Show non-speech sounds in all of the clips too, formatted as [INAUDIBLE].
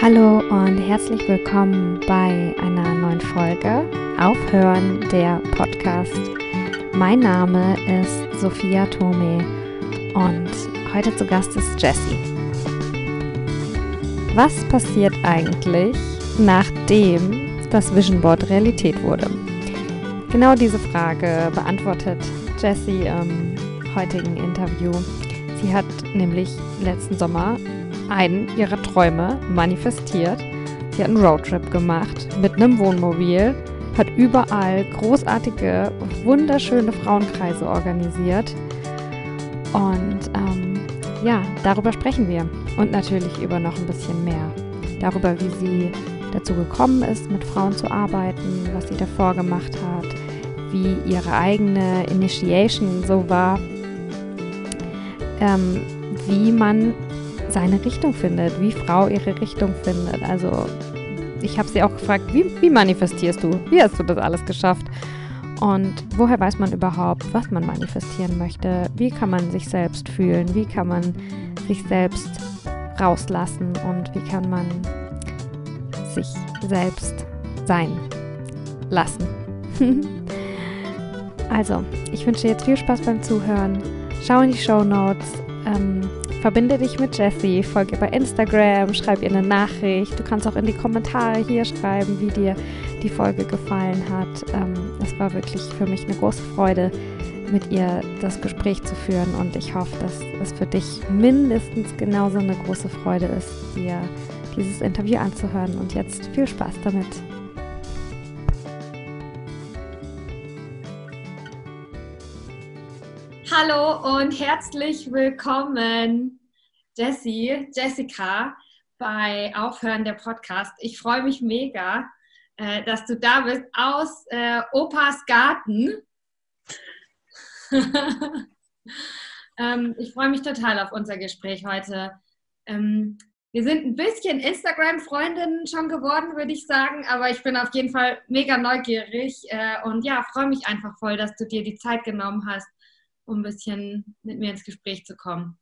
Hallo und herzlich willkommen bei einer neuen Folge Aufhören der Podcast. Mein Name ist Sophia Tome und heute zu Gast ist Jessie. Was passiert eigentlich, nachdem das Vision Board Realität wurde? Genau diese Frage beantwortet Jessie im heutigen Interview. Sie hat nämlich letzten Sommer einen ihrer Träume manifestiert. Sie hat einen Roadtrip gemacht mit einem Wohnmobil, hat überall großartige, wunderschöne Frauenkreise organisiert. Und ähm, ja, darüber sprechen wir. Und natürlich über noch ein bisschen mehr. Darüber, wie sie dazu gekommen ist, mit Frauen zu arbeiten, was sie davor gemacht hat, wie ihre eigene Initiation so war, ähm, wie man seine Richtung findet, wie Frau ihre Richtung findet. Also ich habe sie auch gefragt, wie, wie manifestierst du? Wie hast du das alles geschafft? Und woher weiß man überhaupt, was man manifestieren möchte? Wie kann man sich selbst fühlen? Wie kann man sich selbst rauslassen? Und wie kann man sich selbst sein lassen? [LAUGHS] also, ich wünsche jetzt viel Spaß beim Zuhören. Schau in die Show Notes. Ähm, verbinde dich mit Jessie, folge ihr bei Instagram, schreib ihr eine Nachricht. Du kannst auch in die Kommentare hier schreiben, wie dir die Folge gefallen hat. Ähm, es war wirklich für mich eine große Freude, mit ihr das Gespräch zu führen und ich hoffe, dass es für dich mindestens genauso eine große Freude ist, dir dieses Interview anzuhören. Und jetzt viel Spaß damit. Hallo und herzlich willkommen, Jessie, Jessica, bei Aufhören der Podcast. Ich freue mich mega, äh, dass du da bist aus äh, Opas Garten. [LAUGHS] ähm, ich freue mich total auf unser Gespräch heute. Ähm, wir sind ein bisschen Instagram-Freundinnen schon geworden, würde ich sagen, aber ich bin auf jeden Fall mega neugierig äh, und ja, freue mich einfach voll, dass du dir die Zeit genommen hast, um ein bisschen mit mir ins Gespräch zu kommen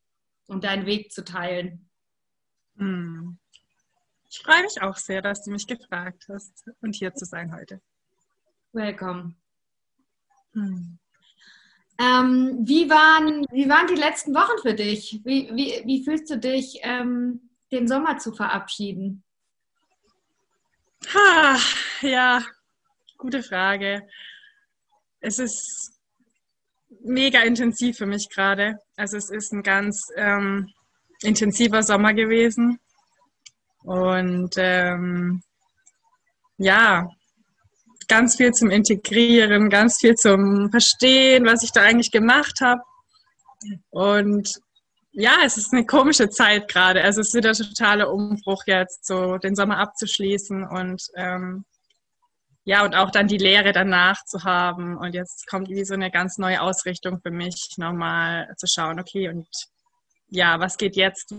und deinen Weg zu teilen. Hm. Ich freue mich auch sehr, dass du mich gefragt hast und hier zu sein heute. Welcome. Hm. Ähm, wie, waren, wie waren die letzten Wochen für dich? Wie, wie, wie fühlst du dich, ähm, den Sommer zu verabschieden? Ha, ja, gute Frage. Es ist mega intensiv für mich gerade. Also es ist ein ganz ähm, intensiver Sommer gewesen. Und ähm, ja, ganz viel zum Integrieren, ganz viel zum Verstehen, was ich da eigentlich gemacht habe. Und ja, es ist eine komische Zeit gerade. Also es ist wieder totaler Umbruch jetzt, so den Sommer abzuschließen und ähm, ja, und auch dann die Lehre danach zu haben. Und jetzt kommt wie so eine ganz neue Ausrichtung für mich, nochmal zu schauen, okay, und ja, was geht jetzt?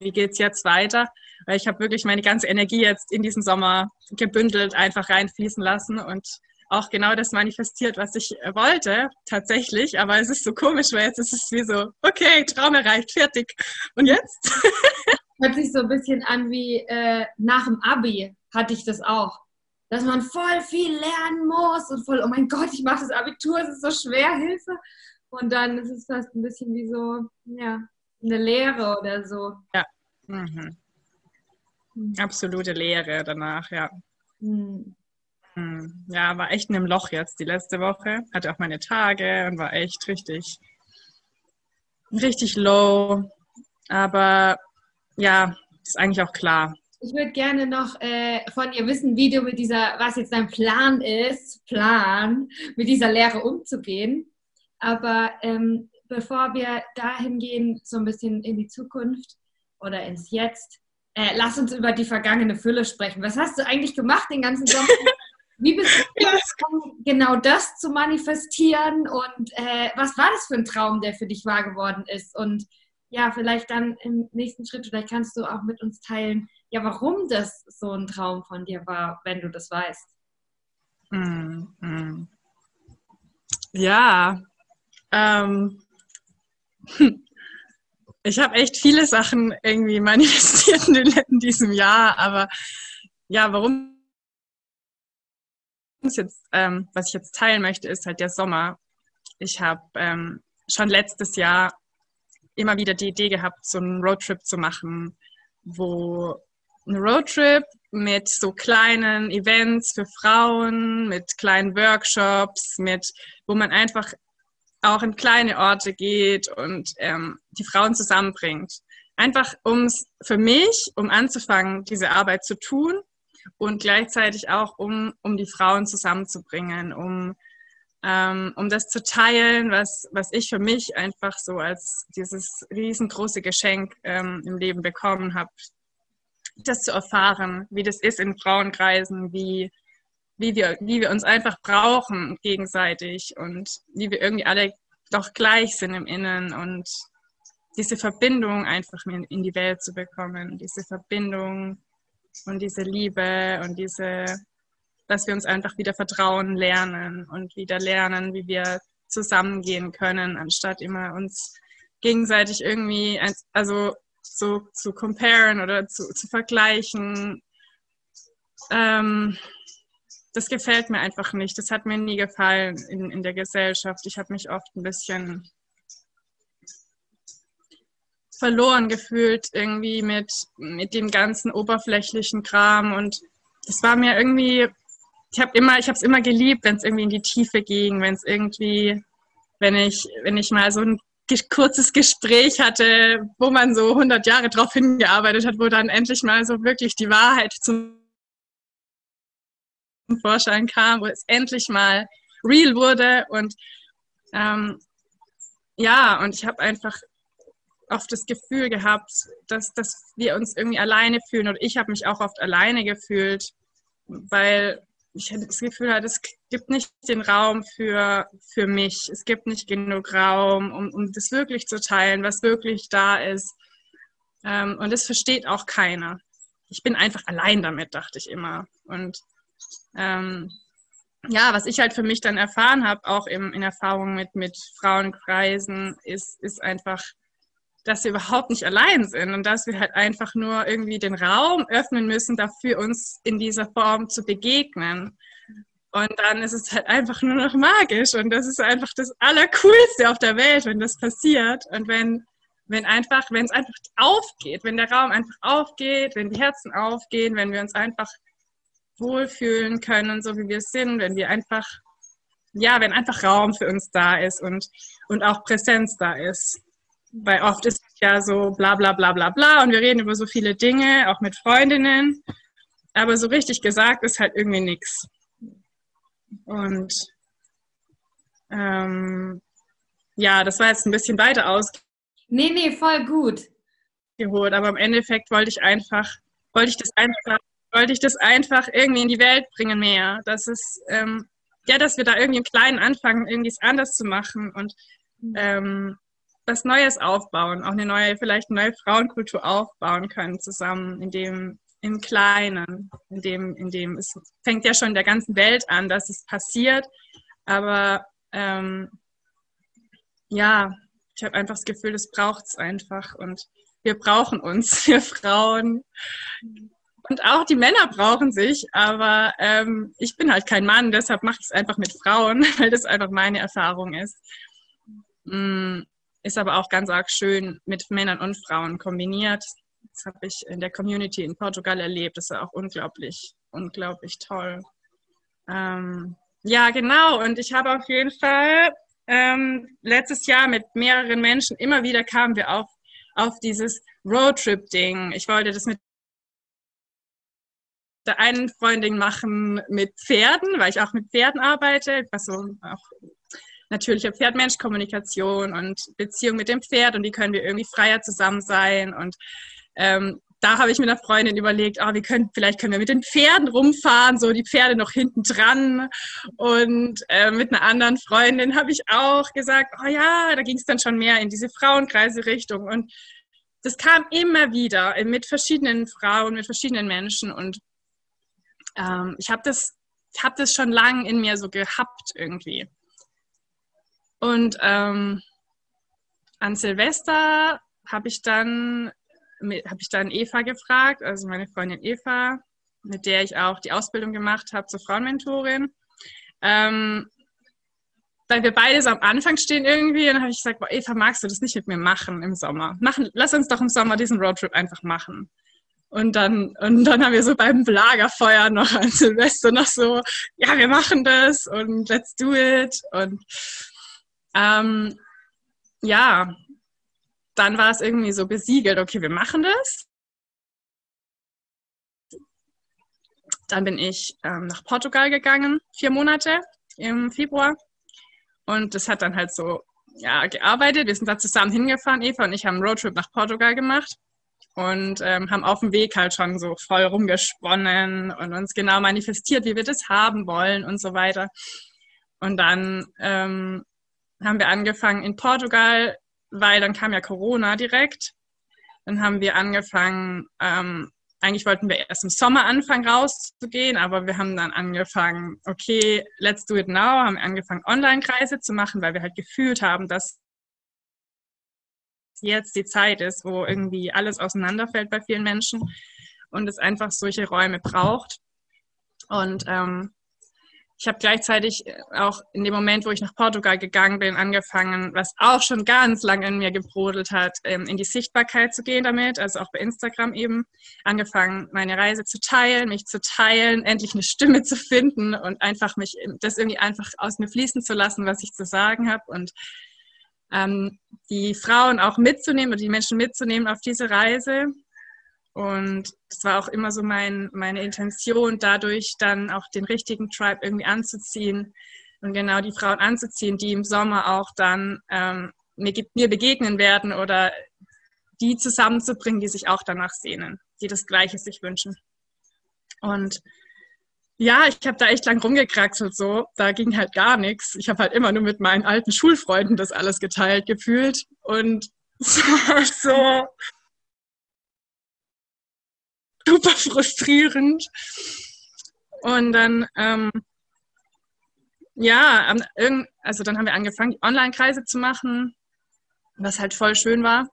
Wie geht es jetzt weiter? Weil ich habe wirklich meine ganze Energie jetzt in diesen Sommer gebündelt, einfach reinfließen lassen und auch genau das manifestiert, was ich wollte, tatsächlich. Aber es ist so komisch, weil jetzt ist es wie so, okay, Traum erreicht, fertig. Und jetzt? [LAUGHS] Hört sich so ein bisschen an wie äh, nach dem Abi hatte ich das auch. Dass man voll viel lernen muss und voll, oh mein Gott, ich mache das Abitur, es ist so schwer, Hilfe. Und dann ist es fast ein bisschen wie so, ja, eine Lehre oder so. Ja. Mhm. Mhm. Absolute Lehre danach, ja. Mhm. Ja, war echt in einem Loch jetzt die letzte Woche. Hatte auch meine Tage und war echt richtig, richtig low. Aber ja, ist eigentlich auch klar. Ich würde gerne noch äh, von ihr wissen, wie du mit dieser, was jetzt dein Plan ist, Plan, mit dieser Lehre umzugehen. Aber ähm, bevor wir dahin gehen, so ein bisschen in die Zukunft oder ins Jetzt, äh, lass uns über die vergangene Fülle sprechen. Was hast du eigentlich gemacht den ganzen Sommer? [LAUGHS] Wie bist du gekommen, genau das zu manifestieren? Und äh, was war das für ein Traum, der für dich wahr geworden ist? Und ja, vielleicht dann im nächsten Schritt, vielleicht kannst du auch mit uns teilen, ja, warum das so ein Traum von dir war, wenn du das weißt. Mm, mm. Ja, ähm, [LAUGHS] ich habe echt viele Sachen irgendwie manifestiert in diesem Jahr, aber ja, warum jetzt, ähm, was ich jetzt teilen möchte, ist halt der Sommer. Ich habe ähm, schon letztes Jahr immer wieder die Idee gehabt, so einen Roadtrip zu machen, wo ein Roadtrip mit so kleinen Events für Frauen, mit kleinen Workshops, mit wo man einfach auch in kleine Orte geht und ähm, die Frauen zusammenbringt. Einfach um es für mich, um anzufangen, diese Arbeit zu tun und gleichzeitig auch, um, um die Frauen zusammenzubringen, um, um das zu teilen, was, was ich für mich einfach so als dieses riesengroße Geschenk ähm, im Leben bekommen habe, das zu erfahren, wie das ist in Frauenkreisen, wie, wie, wir, wie wir uns einfach brauchen gegenseitig und wie wir irgendwie alle doch gleich sind im Innen und diese Verbindung einfach in die Welt zu bekommen, diese Verbindung und diese Liebe und diese, dass wir uns einfach wieder vertrauen lernen und wieder lernen, wie wir zusammengehen können, anstatt immer uns gegenseitig irgendwie, also so zu comparen oder zu, zu vergleichen. Ähm, das gefällt mir einfach nicht. Das hat mir nie gefallen in, in der Gesellschaft. Ich habe mich oft ein bisschen verloren gefühlt irgendwie mit, mit dem ganzen oberflächlichen Kram und das war mir irgendwie, ich habe immer, ich habe es immer geliebt, wenn es irgendwie in die Tiefe ging, wenn es irgendwie, wenn ich, wenn ich mal so ein kurzes Gespräch hatte, wo man so 100 Jahre drauf hingearbeitet hat, wo dann endlich mal so wirklich die Wahrheit zum Vorschein kam, wo es endlich mal real wurde und ähm, ja, und ich habe einfach oft das Gefühl gehabt, dass, dass wir uns irgendwie alleine fühlen und ich habe mich auch oft alleine gefühlt, weil ich das Gefühl hatte, es gibt nicht den Raum für, für mich. Es gibt nicht genug Raum, um, um das wirklich zu teilen, was wirklich da ist. Ähm, und das versteht auch keiner. Ich bin einfach allein damit, dachte ich immer. Und ähm, ja, was ich halt für mich dann erfahren habe, auch im, in Erfahrung mit, mit Frauenkreisen, ist, ist einfach, dass wir überhaupt nicht allein sind und dass wir halt einfach nur irgendwie den Raum öffnen müssen, dafür uns in dieser Form zu begegnen. Und dann ist es halt einfach nur noch magisch und das ist einfach das Allercoolste auf der Welt, wenn das passiert und wenn, wenn einfach, wenn es einfach aufgeht, wenn der Raum einfach aufgeht, wenn die Herzen aufgehen, wenn wir uns einfach wohlfühlen können, so wie wir sind, wenn wir einfach, ja, wenn einfach Raum für uns da ist und, und auch Präsenz da ist. Weil oft ist es ja so bla bla bla bla bla und wir reden über so viele Dinge, auch mit Freundinnen, aber so richtig gesagt ist halt irgendwie nichts. Und ähm, ja, das war jetzt ein bisschen weiter aus. Nee, nee, voll gut. Geholt, aber im Endeffekt wollte ich einfach, wollte ich das einfach wollte ich das einfach irgendwie in die Welt bringen mehr. Dass es, ähm, ja, dass wir da irgendwie im Kleinen anfangen, irgendwie es anders zu machen und ähm, was Neues aufbauen, auch eine neue, vielleicht eine neue Frauenkultur aufbauen können zusammen, in dem im Kleinen, in dem, in dem es fängt ja schon in der ganzen Welt an, dass es passiert, aber ähm, ja, ich habe einfach das Gefühl, das braucht es einfach und wir brauchen uns, [LAUGHS] wir Frauen. Und auch die Männer brauchen sich, aber ähm, ich bin halt kein Mann, deshalb mache ich es einfach mit Frauen, [LAUGHS] weil das einfach meine Erfahrung ist. Mm, ist aber auch ganz arg schön mit Männern und Frauen kombiniert. Das habe ich in der Community in Portugal erlebt. Das ist auch unglaublich, unglaublich toll. Ähm, ja, genau. Und ich habe auf jeden Fall ähm, letztes Jahr mit mehreren Menschen immer wieder kamen wir auf, auf dieses Roadtrip-Ding. Ich wollte das mit der einen Freundin machen mit Pferden, weil ich auch mit Pferden arbeite, was so auch natürliche Pferd-Mensch-Kommunikation und Beziehung mit dem Pferd und wie können wir irgendwie freier zusammen sein und ähm, da habe ich mit einer Freundin überlegt, oh, wir können, vielleicht können wir mit den Pferden rumfahren, so die Pferde noch hinten dran. Und äh, mit einer anderen Freundin habe ich auch gesagt, oh ja, da ging es dann schon mehr in diese Frauenkreise-Richtung. Und das kam immer wieder mit verschiedenen Frauen, mit verschiedenen Menschen. Und ähm, ich habe das, hab das schon lange in mir so gehabt irgendwie. Und ähm, an Silvester habe ich dann ich dann Eva gefragt, also meine Freundin Eva, mit der ich auch die Ausbildung gemacht habe zur Frauenmentorin. Ähm, weil wir beide so am Anfang stehen irgendwie, dann habe ich gesagt, boah, Eva, magst du das nicht mit mir machen im Sommer? Machen, lass uns doch im Sommer diesen Roadtrip einfach machen. Und dann, und dann haben wir so beim Lagerfeuer noch an Silvester noch so, ja, wir machen das und let's do it. Und ähm, ja, dann war es irgendwie so besiegelt, okay, wir machen das. Dann bin ich ähm, nach Portugal gegangen, vier Monate im Februar. Und das hat dann halt so ja, gearbeitet. Wir sind da zusammen hingefahren. Eva und ich haben einen Roadtrip nach Portugal gemacht und ähm, haben auf dem Weg halt schon so voll rumgesponnen und uns genau manifestiert, wie wir das haben wollen und so weiter. Und dann ähm, haben wir angefangen in Portugal weil dann kam ja Corona direkt. Dann haben wir angefangen, ähm, eigentlich wollten wir erst im Sommer anfangen rauszugehen, aber wir haben dann angefangen, okay, let's do it now, haben angefangen Online-Kreise zu machen, weil wir halt gefühlt haben, dass jetzt die Zeit ist, wo irgendwie alles auseinanderfällt bei vielen Menschen und es einfach solche Räume braucht. Und ähm, ich habe gleichzeitig äh, auch in dem Moment, wo ich nach Portugal gegangen bin, angefangen, was auch schon ganz lange in mir gebrodelt hat, ähm, in die Sichtbarkeit zu gehen damit, also auch bei Instagram eben, angefangen, meine Reise zu teilen, mich zu teilen, endlich eine Stimme zu finden und einfach mich das irgendwie einfach aus mir fließen zu lassen, was ich zu sagen habe. Und ähm, die Frauen auch mitzunehmen und die Menschen mitzunehmen auf diese Reise und das war auch immer so mein, meine Intention, dadurch dann auch den richtigen Tribe irgendwie anzuziehen und genau die Frauen anzuziehen, die im Sommer auch dann ähm, mir, mir begegnen werden oder die zusammenzubringen, die sich auch danach sehnen, die das Gleiche sich wünschen. Und ja, ich habe da echt lang rumgekraxelt so. Da ging halt gar nichts. Ich habe halt immer nur mit meinen alten Schulfreunden das alles geteilt gefühlt. Und [LAUGHS] so, super frustrierend. Und dann, ähm, ja, also dann haben wir angefangen, Online-Kreise zu machen, was halt voll schön war.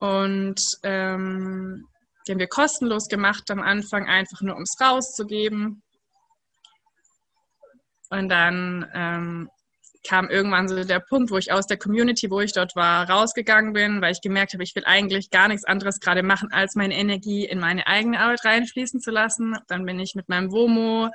Und ähm, die haben wir kostenlos gemacht am Anfang, einfach nur um es rauszugeben. Und dann ähm, kam irgendwann so der Punkt, wo ich aus der Community, wo ich dort war, rausgegangen bin, weil ich gemerkt habe, ich will eigentlich gar nichts anderes gerade machen, als meine Energie in meine eigene Arbeit reinfließen zu lassen. Dann bin ich mit meinem WOMO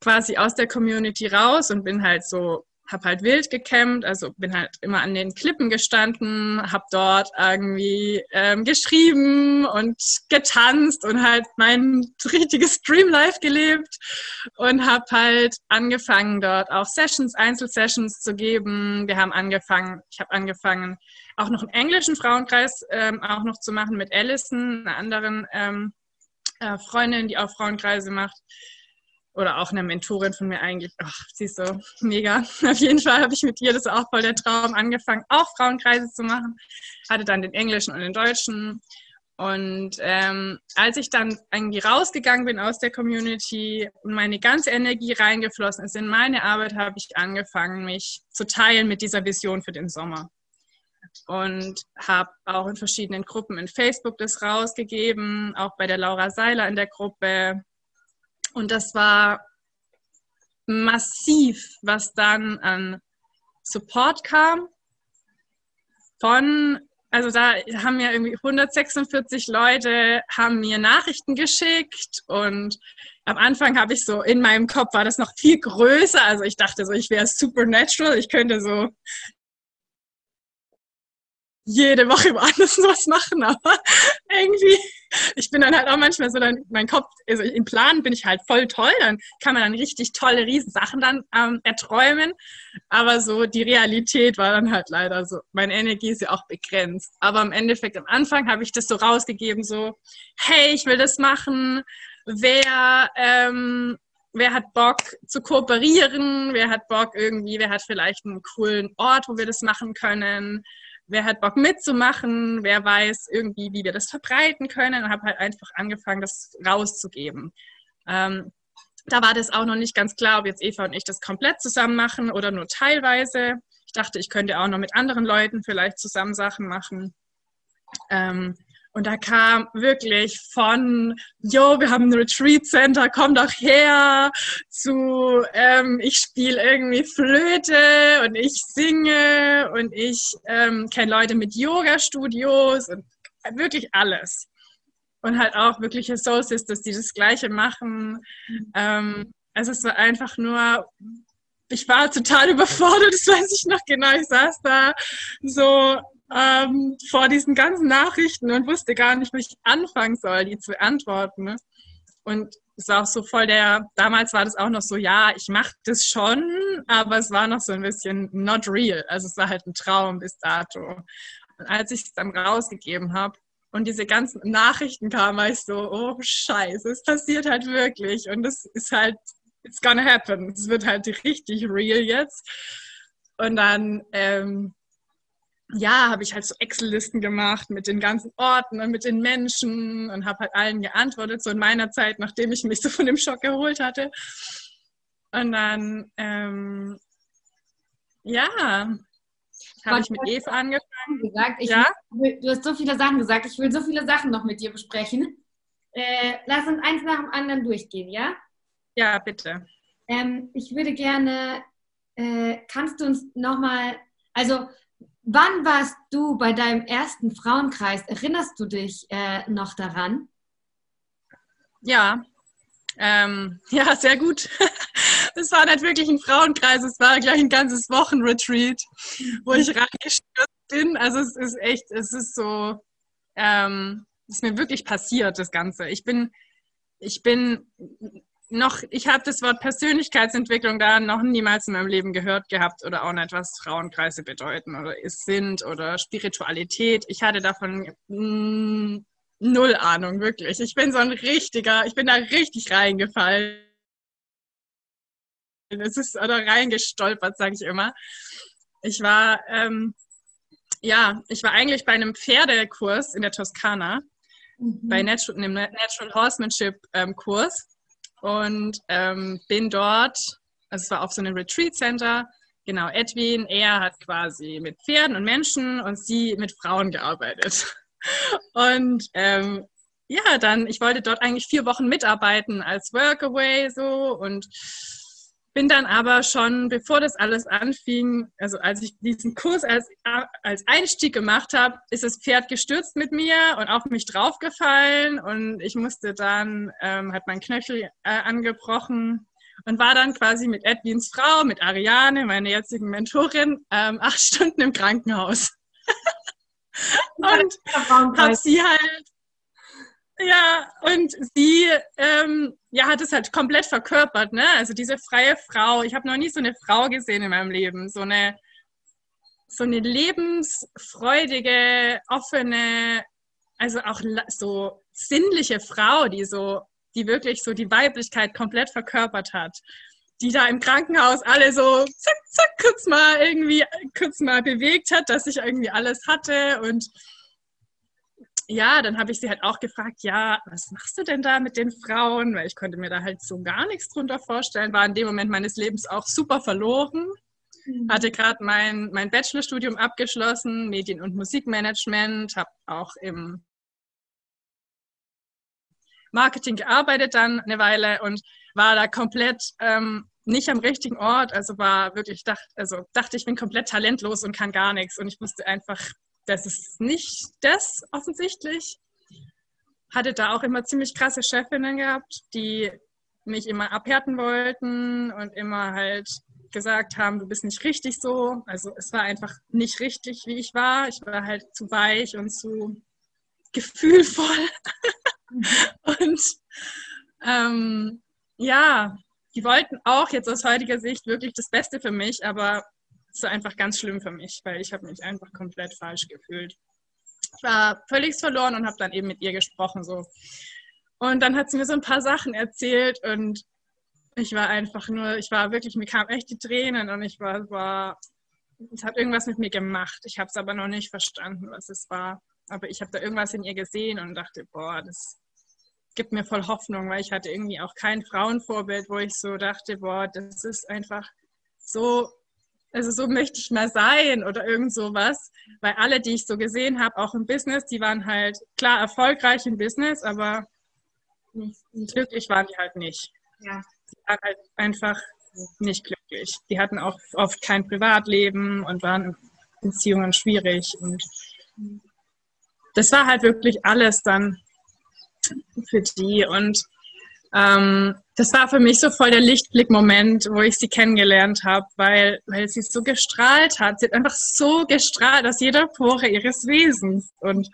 quasi aus der Community raus und bin halt so habe halt wild gecampt, also bin halt immer an den Klippen gestanden, habe dort irgendwie ähm, geschrieben und getanzt und halt mein [LAUGHS] richtiges Streamlife gelebt und habe halt angefangen dort auch Sessions, Einzelsessions zu geben. Wir haben angefangen, ich habe angefangen auch noch einen englischen Frauenkreis ähm, auch noch zu machen mit Alison, einer anderen ähm, äh, Freundin, die auch Frauenkreise macht oder auch eine Mentorin von mir eigentlich, ach, sie ist so mega. [LAUGHS] Auf jeden Fall habe ich mit ihr, das auch voll der Traum, angefangen, auch Frauenkreise zu machen. Hatte dann den englischen und den deutschen. Und ähm, als ich dann irgendwie rausgegangen bin aus der Community und meine ganze Energie reingeflossen ist in meine Arbeit, habe ich angefangen, mich zu teilen mit dieser Vision für den Sommer. Und habe auch in verschiedenen Gruppen in Facebook das rausgegeben, auch bei der Laura Seiler in der Gruppe, und das war massiv, was dann an Support kam von, also da haben ja irgendwie 146 Leute, haben mir Nachrichten geschickt und am Anfang habe ich so, in meinem Kopf war das noch viel größer, also ich dachte so, ich wäre supernatural, ich könnte so jede Woche woanders [LAUGHS] was machen, aber irgendwie, ich bin dann halt auch manchmal so, dann mein Kopf, also im Plan bin ich halt voll toll, dann kann man dann richtig tolle Riesensachen dann ähm, erträumen, aber so die Realität war dann halt leider so, meine Energie ist ja auch begrenzt, aber im Endeffekt am Anfang habe ich das so rausgegeben, so, hey, ich will das machen, wer, ähm, wer hat Bock zu kooperieren, wer hat Bock irgendwie, wer hat vielleicht einen coolen Ort, wo wir das machen können, wer hat Bock mitzumachen, wer weiß irgendwie, wie wir das verbreiten können und habe halt einfach angefangen, das rauszugeben. Ähm, da war das auch noch nicht ganz klar, ob jetzt Eva und ich das komplett zusammen machen oder nur teilweise. Ich dachte, ich könnte auch noch mit anderen Leuten vielleicht zusammen Sachen machen. Ähm, und da kam wirklich von, yo, wir haben ein Retreat Center, komm doch her, zu, ähm, ich spiele irgendwie Flöte und ich singe und ich ähm, kenne Leute mit Yoga-Studios und wirklich alles. Und halt auch wirkliche Soul Sisters, die das Gleiche machen. Ähm, also es war einfach nur, ich war total [LAUGHS] überfordert, das weiß ich noch genau. Ich saß da so ähm, vor diesen ganzen Nachrichten und wusste gar nicht, wie ich anfangen soll, die zu beantworten. Ne? Und es war auch so voll der, damals war das auch noch so, ja, ich mache das schon, aber es war noch so ein bisschen not real. Also es war halt ein Traum bis dato. Und als ich es dann rausgegeben habe und diese ganzen Nachrichten kamen, war ich so, oh scheiße, es passiert halt wirklich. Und es ist halt, it's gonna happen. Es wird halt richtig real jetzt. Und dann ähm, ja, habe ich halt so Excel-Listen gemacht mit den ganzen Orten und mit den Menschen und habe halt allen geantwortet, so in meiner Zeit, nachdem ich mich so von dem Schock erholt hatte. Und dann, ähm, ja, habe ich mit Eva angefangen. Gesagt, ja? Will, du hast so viele Sachen gesagt, ich will so viele Sachen noch mit dir besprechen. Äh, lass uns eins nach dem anderen durchgehen, ja? Ja, bitte. Ähm, ich würde gerne, äh, kannst du uns nochmal, also Wann warst du bei deinem ersten Frauenkreis? Erinnerst du dich äh, noch daran? Ja, ähm, [LAUGHS] ja, sehr gut. Es war nicht wirklich ein Frauenkreis, es war gleich ein ganzes Wochenretreat, wo ich [LAUGHS] reingestürzt bin. Also es ist echt, es ist so, ähm, es ist mir wirklich passiert, das Ganze. Ich bin, ich bin noch, ich habe das Wort Persönlichkeitsentwicklung da noch niemals in meinem Leben gehört gehabt oder auch nicht, was Frauenkreise bedeuten oder es sind oder Spiritualität. Ich hatte davon mm, null Ahnung, wirklich. Ich bin so ein richtiger, ich bin da richtig reingefallen. Es ist oder reingestolpert, sage ich immer. Ich war, ähm, ja, ich war eigentlich bei einem Pferdekurs in der Toskana, mhm. bei Natural, einem Natural Horsemanship ähm, Kurs und ähm, bin dort, also es war auf so einem Retreat Center, genau, Edwin, er hat quasi mit Pferden und Menschen und sie mit Frauen gearbeitet. [LAUGHS] Und ähm, ja, dann, ich wollte dort eigentlich vier Wochen mitarbeiten als Workaway so und bin dann aber schon, bevor das alles anfing, also als ich diesen Kurs als, als Einstieg gemacht habe, ist das Pferd gestürzt mit mir und auf mich draufgefallen und ich musste dann, ähm, hat mein Knöchel äh, angebrochen und war dann quasi mit Edwins Frau, mit Ariane, meiner jetzigen Mentorin, ähm, acht Stunden im Krankenhaus. [LAUGHS] und habe sie halt ja, und sie ähm, ja, hat es halt komplett verkörpert, ne? Also diese freie Frau. Ich habe noch nie so eine Frau gesehen in meinem Leben. So eine, so eine lebensfreudige, offene, also auch so sinnliche Frau, die so, die wirklich so die Weiblichkeit komplett verkörpert hat. Die da im Krankenhaus alle so zack, zack, kurz mal irgendwie, kurz mal bewegt hat, dass ich irgendwie alles hatte und ja, dann habe ich sie halt auch gefragt, ja, was machst du denn da mit den Frauen? Weil ich konnte mir da halt so gar nichts drunter vorstellen, war in dem Moment meines Lebens auch super verloren. Mhm. Hatte gerade mein, mein Bachelorstudium abgeschlossen, Medien- und Musikmanagement, habe auch im Marketing gearbeitet dann eine Weile und war da komplett ähm, nicht am richtigen Ort. Also war wirklich, dacht, also dachte ich bin komplett talentlos und kann gar nichts. Und ich musste einfach das ist nicht das offensichtlich. Hatte da auch immer ziemlich krasse Chefinnen gehabt, die mich immer abhärten wollten und immer halt gesagt haben, du bist nicht richtig so. Also es war einfach nicht richtig, wie ich war. Ich war halt zu weich und zu gefühlvoll. [LAUGHS] und ähm, ja, die wollten auch jetzt aus heutiger Sicht wirklich das Beste für mich, aber es einfach ganz schlimm für mich, weil ich habe mich einfach komplett falsch gefühlt. Ich war völlig verloren und habe dann eben mit ihr gesprochen so. Und dann hat sie mir so ein paar Sachen erzählt und ich war einfach nur, ich war wirklich, mir kamen echt die Tränen und ich war, war es hat irgendwas mit mir gemacht. Ich habe es aber noch nicht verstanden, was es war. Aber ich habe da irgendwas in ihr gesehen und dachte, boah, das gibt mir voll Hoffnung, weil ich hatte irgendwie auch kein Frauenvorbild, wo ich so dachte, boah, das ist einfach so also so möchte ich mal sein oder irgend sowas. Weil alle, die ich so gesehen habe, auch im Business, die waren halt klar erfolgreich im Business, aber nicht, nicht glücklich waren die halt nicht. Ja. Die waren halt einfach nicht glücklich. Die hatten auch oft kein Privatleben und waren in Beziehungen schwierig. Und das war halt wirklich alles dann für die. Und ähm, das war für mich so voll der Lichtblick-Moment, wo ich sie kennengelernt habe, weil, weil sie so gestrahlt hat. Sie hat einfach so gestrahlt aus jeder Pore ihres Wesens. Und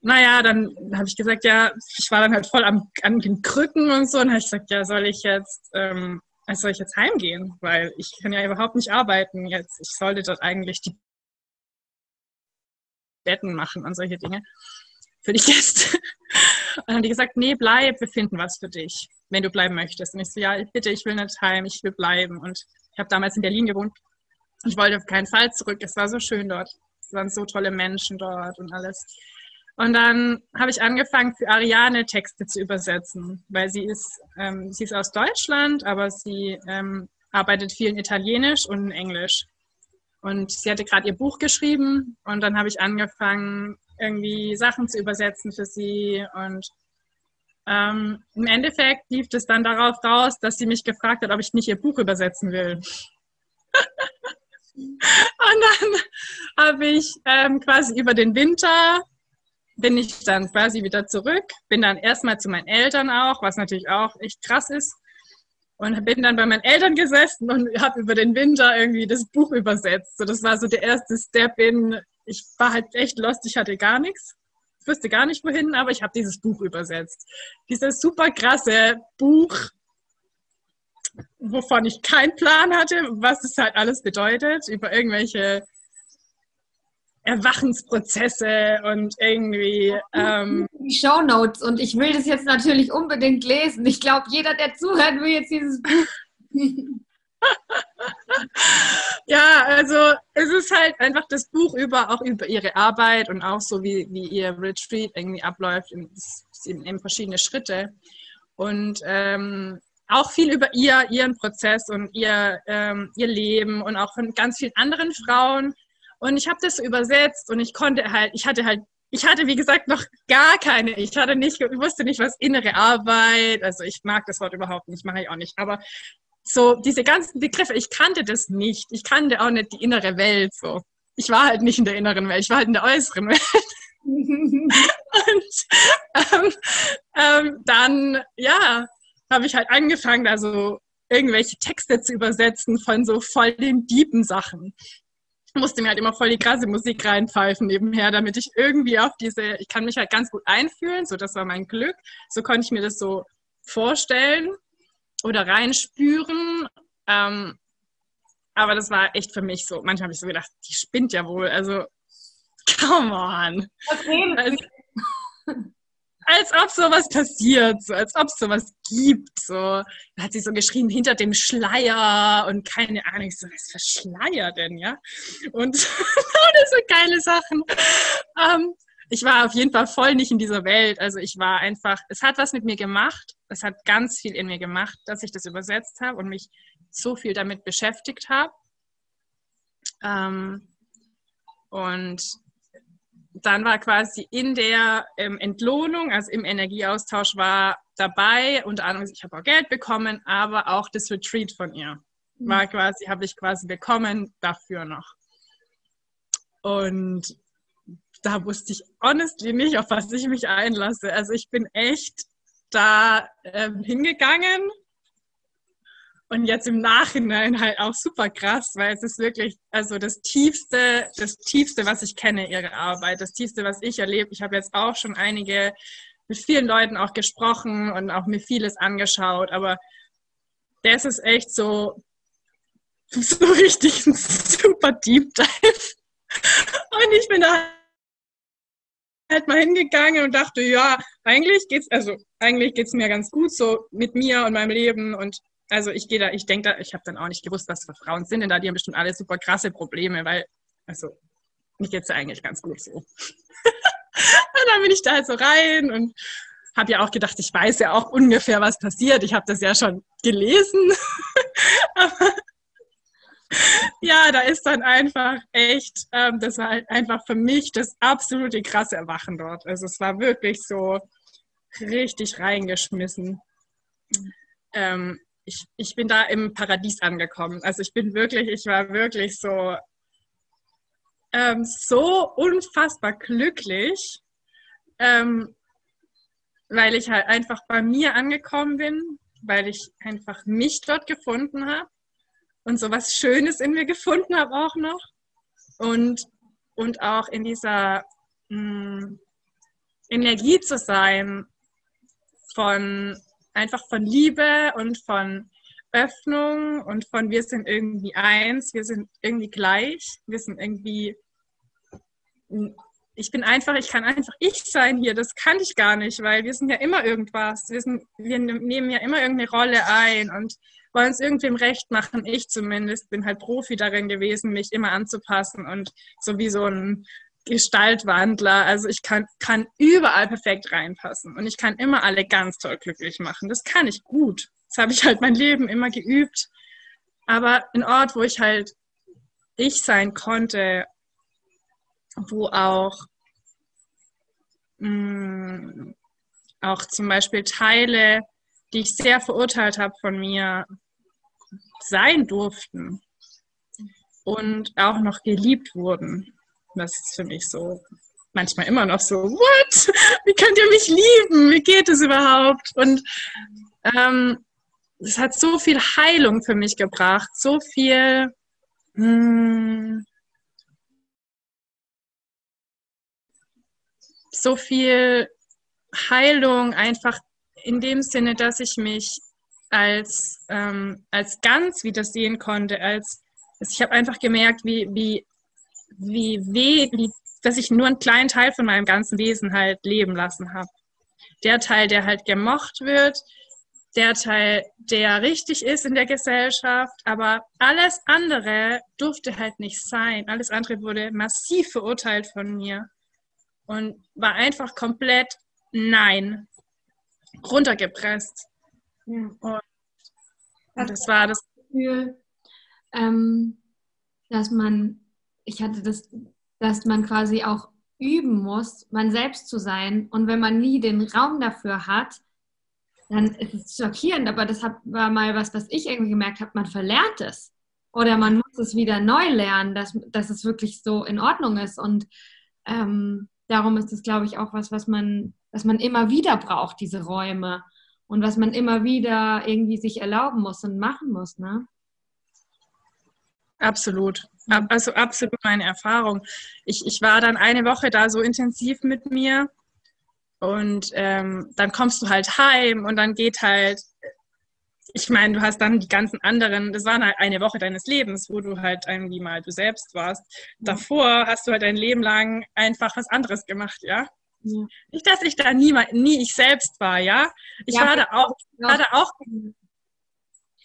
naja, dann habe ich gesagt, ja, ich war dann halt voll am, an den Krücken und so. Und habe ich gesagt, ja, soll ich jetzt, ähm, soll ich jetzt heimgehen? Weil ich kann ja überhaupt nicht arbeiten jetzt. Ich sollte dort eigentlich die Betten machen und solche Dinge für die Gäste. Und dann haben die gesagt, nee, bleib, wir finden was für dich, wenn du bleiben möchtest. Und ich so, ja, bitte, ich will nicht heim, ich will bleiben. Und ich habe damals in Berlin gewohnt. Ich wollte auf keinen Fall zurück. Es war so schön dort. Es waren so tolle Menschen dort und alles. Und dann habe ich angefangen, für Ariane Texte zu übersetzen, weil sie ist, ähm, sie ist aus Deutschland, aber sie ähm, arbeitet viel in Italienisch und in Englisch. Und sie hatte gerade ihr Buch geschrieben und dann habe ich angefangen, irgendwie Sachen zu übersetzen für sie. Und ähm, im Endeffekt lief es dann darauf raus, dass sie mich gefragt hat, ob ich nicht ihr Buch übersetzen will. [LAUGHS] und dann habe ich ähm, quasi über den Winter bin ich dann quasi wieder zurück, bin dann erstmal zu meinen Eltern auch, was natürlich auch echt krass ist. Und bin dann bei meinen Eltern gesessen und habe über den Winter irgendwie das Buch übersetzt. So, das war so der erste Step in, ich war halt echt lost, ich hatte gar nichts. Ich wusste gar nicht wohin, aber ich habe dieses Buch übersetzt. Dieses super krasse Buch, wovon ich keinen Plan hatte, was es halt alles bedeutet, über irgendwelche Erwachensprozesse und irgendwie. Ähm die Show Notes und ich will das jetzt natürlich unbedingt lesen. Ich glaube, jeder, der zuhört, will jetzt dieses Buch. [LAUGHS] [LAUGHS] ja, also es ist halt einfach das Buch über auch über ihre Arbeit und auch so wie, wie ihr Retreat irgendwie abläuft. Sind eben verschiedene Schritte. Und ähm, auch viel über ihr, ihren Prozess und ihr, ähm, ihr Leben und auch von ganz vielen anderen Frauen, und ich habe das so übersetzt und ich konnte halt, ich hatte halt, ich hatte wie gesagt noch gar keine, ich hatte nicht, ich wusste nicht, was innere Arbeit, also ich mag das Wort überhaupt nicht, mache ich auch nicht, aber so diese ganzen Begriffe, ich kannte das nicht, ich kannte auch nicht die innere Welt so. Ich war halt nicht in der inneren Welt, ich war halt in der äußeren Welt. und ähm, ähm, dann, ja, habe ich halt angefangen, also irgendwelche Texte zu übersetzen von so voll den Diepen Sachen musste mir halt immer voll die krasse Musik reinpfeifen nebenher, damit ich irgendwie auf diese, ich kann mich halt ganz gut einfühlen, so das war mein Glück. So konnte ich mir das so vorstellen oder reinspüren. Ähm, aber das war echt für mich so, manchmal habe ich so gedacht, die spinnt ja wohl. Also, [LAUGHS] come on. Okay. Also, [LAUGHS] als ob sowas passiert, so als ob es sowas gibt. So. Da hat sie so geschrieben, hinter dem Schleier und keine Ahnung. Ich so, was für Schleier denn, ja? Und [LAUGHS] so geile Sachen. Ähm, ich war auf jeden Fall voll nicht in dieser Welt. Also ich war einfach, es hat was mit mir gemacht. Es hat ganz viel in mir gemacht, dass ich das übersetzt habe und mich so viel damit beschäftigt habe. Ähm, und dann war quasi in der ähm, Entlohnung, also im Energieaustausch war dabei, unter anderem, ich habe auch Geld bekommen, aber auch das Retreat von ihr war mhm. quasi, habe ich quasi bekommen dafür noch. Und da wusste ich honestly nicht, auf was ich mich einlasse. Also ich bin echt da ähm, hingegangen und jetzt im Nachhinein halt auch super krass, weil es ist wirklich, also das Tiefste, das Tiefste, was ich kenne, ihre Arbeit, das Tiefste, was ich erlebe. Ich habe jetzt auch schon einige, mit vielen Leuten auch gesprochen und auch mir vieles angeschaut, aber das ist echt so, [LAUGHS] so richtig ein super Deep Dive. Und ich bin da halt mal hingegangen und dachte, ja, eigentlich geht's, also eigentlich geht's mir ganz gut so mit mir und meinem Leben und also ich gehe da, ich denke da, ich habe dann auch nicht gewusst, was für Frauen sind denn da, die haben bestimmt alle super krasse Probleme, weil, also, mir geht es ja eigentlich ganz gut so. [LAUGHS] und dann bin ich da halt so rein und habe ja auch gedacht, ich weiß ja auch ungefähr, was passiert. Ich habe das ja schon gelesen. [LAUGHS] Aber ja, da ist dann einfach echt, ähm, das war halt einfach für mich das absolute krasse Erwachen dort. Also es war wirklich so richtig reingeschmissen. Ähm, ich, ich bin da im Paradies angekommen. Also ich bin wirklich, ich war wirklich so, ähm, so unfassbar glücklich, ähm, weil ich halt einfach bei mir angekommen bin, weil ich einfach mich dort gefunden habe und so was Schönes in mir gefunden habe auch noch. Und, und auch in dieser mh, hm, Energie zu sein von einfach von Liebe und von Öffnung und von wir sind irgendwie eins, wir sind irgendwie gleich, wir sind irgendwie ich bin einfach, ich kann einfach ich sein hier. Das kann ich gar nicht, weil wir sind ja immer irgendwas. Wir, sind, wir nehmen ja immer irgendeine Rolle ein und wollen es irgendwem recht machen. Ich zumindest bin halt Profi darin gewesen, mich immer anzupassen und so wie so ein Gestaltwandler. Also ich kann, kann überall perfekt reinpassen und ich kann immer alle ganz toll glücklich machen. Das kann ich gut. Das habe ich halt mein Leben immer geübt. Aber ein Ort, wo ich halt ich sein konnte wo auch, mh, mm, auch zum Beispiel Teile, die ich sehr verurteilt habe von mir, sein durften und auch noch geliebt wurden. Das ist für mich so manchmal immer noch so, what? Wie könnt ihr mich lieben? Wie geht es überhaupt? Und ähm, es hat so viel Heilung für mich gebracht, so viel mh, mm, so viel Heilung einfach in dem Sinne, dass ich mich als, ähm, als ganz wieder sehen konnte, als also ich habe einfach gemerkt, wie, wie, wie weh, wie, dass ich nur einen kleinen Teil von meinem ganzen Wesen halt leben lassen habe. Der Teil, der halt gemocht wird, der Teil, der richtig ist in der Gesellschaft, aber alles andere durfte halt nicht sein. Alles andere wurde massiv verurteilt von mir und war einfach komplett nein runtergepresst. Ja. Und, und das war das Gefühl, ähm, dass man, ich hatte das, dass man quasi auch üben muss, man selbst zu sein. Und wenn man nie den Raum dafür hat, dann ist es schockierend. Aber das war mal was, was ich irgendwie gemerkt habe, man verlernt es. Oder man muss es wieder neu lernen, dass, dass es wirklich so in Ordnung ist. Und ähm, darum ist es, glaube ich, auch was, was man, was man immer wieder braucht, diese Räume. Und was man immer wieder irgendwie sich erlauben muss und machen muss, ne? Absolut. Also absolut meine Erfahrung. Ich, ich war dann eine Woche da so intensiv mit mir und ähm, dann kommst du halt heim und dann geht halt ich meine, du hast dann die ganzen anderen, das war halt eine Woche deines Lebens, wo du halt irgendwie mal du selbst warst. Davor hast du halt dein Leben lang einfach was anderes gemacht, ja? Ja. Nicht, dass ich da nie, nie ich selbst war, ja? Ich ja, war da auch, war da auch.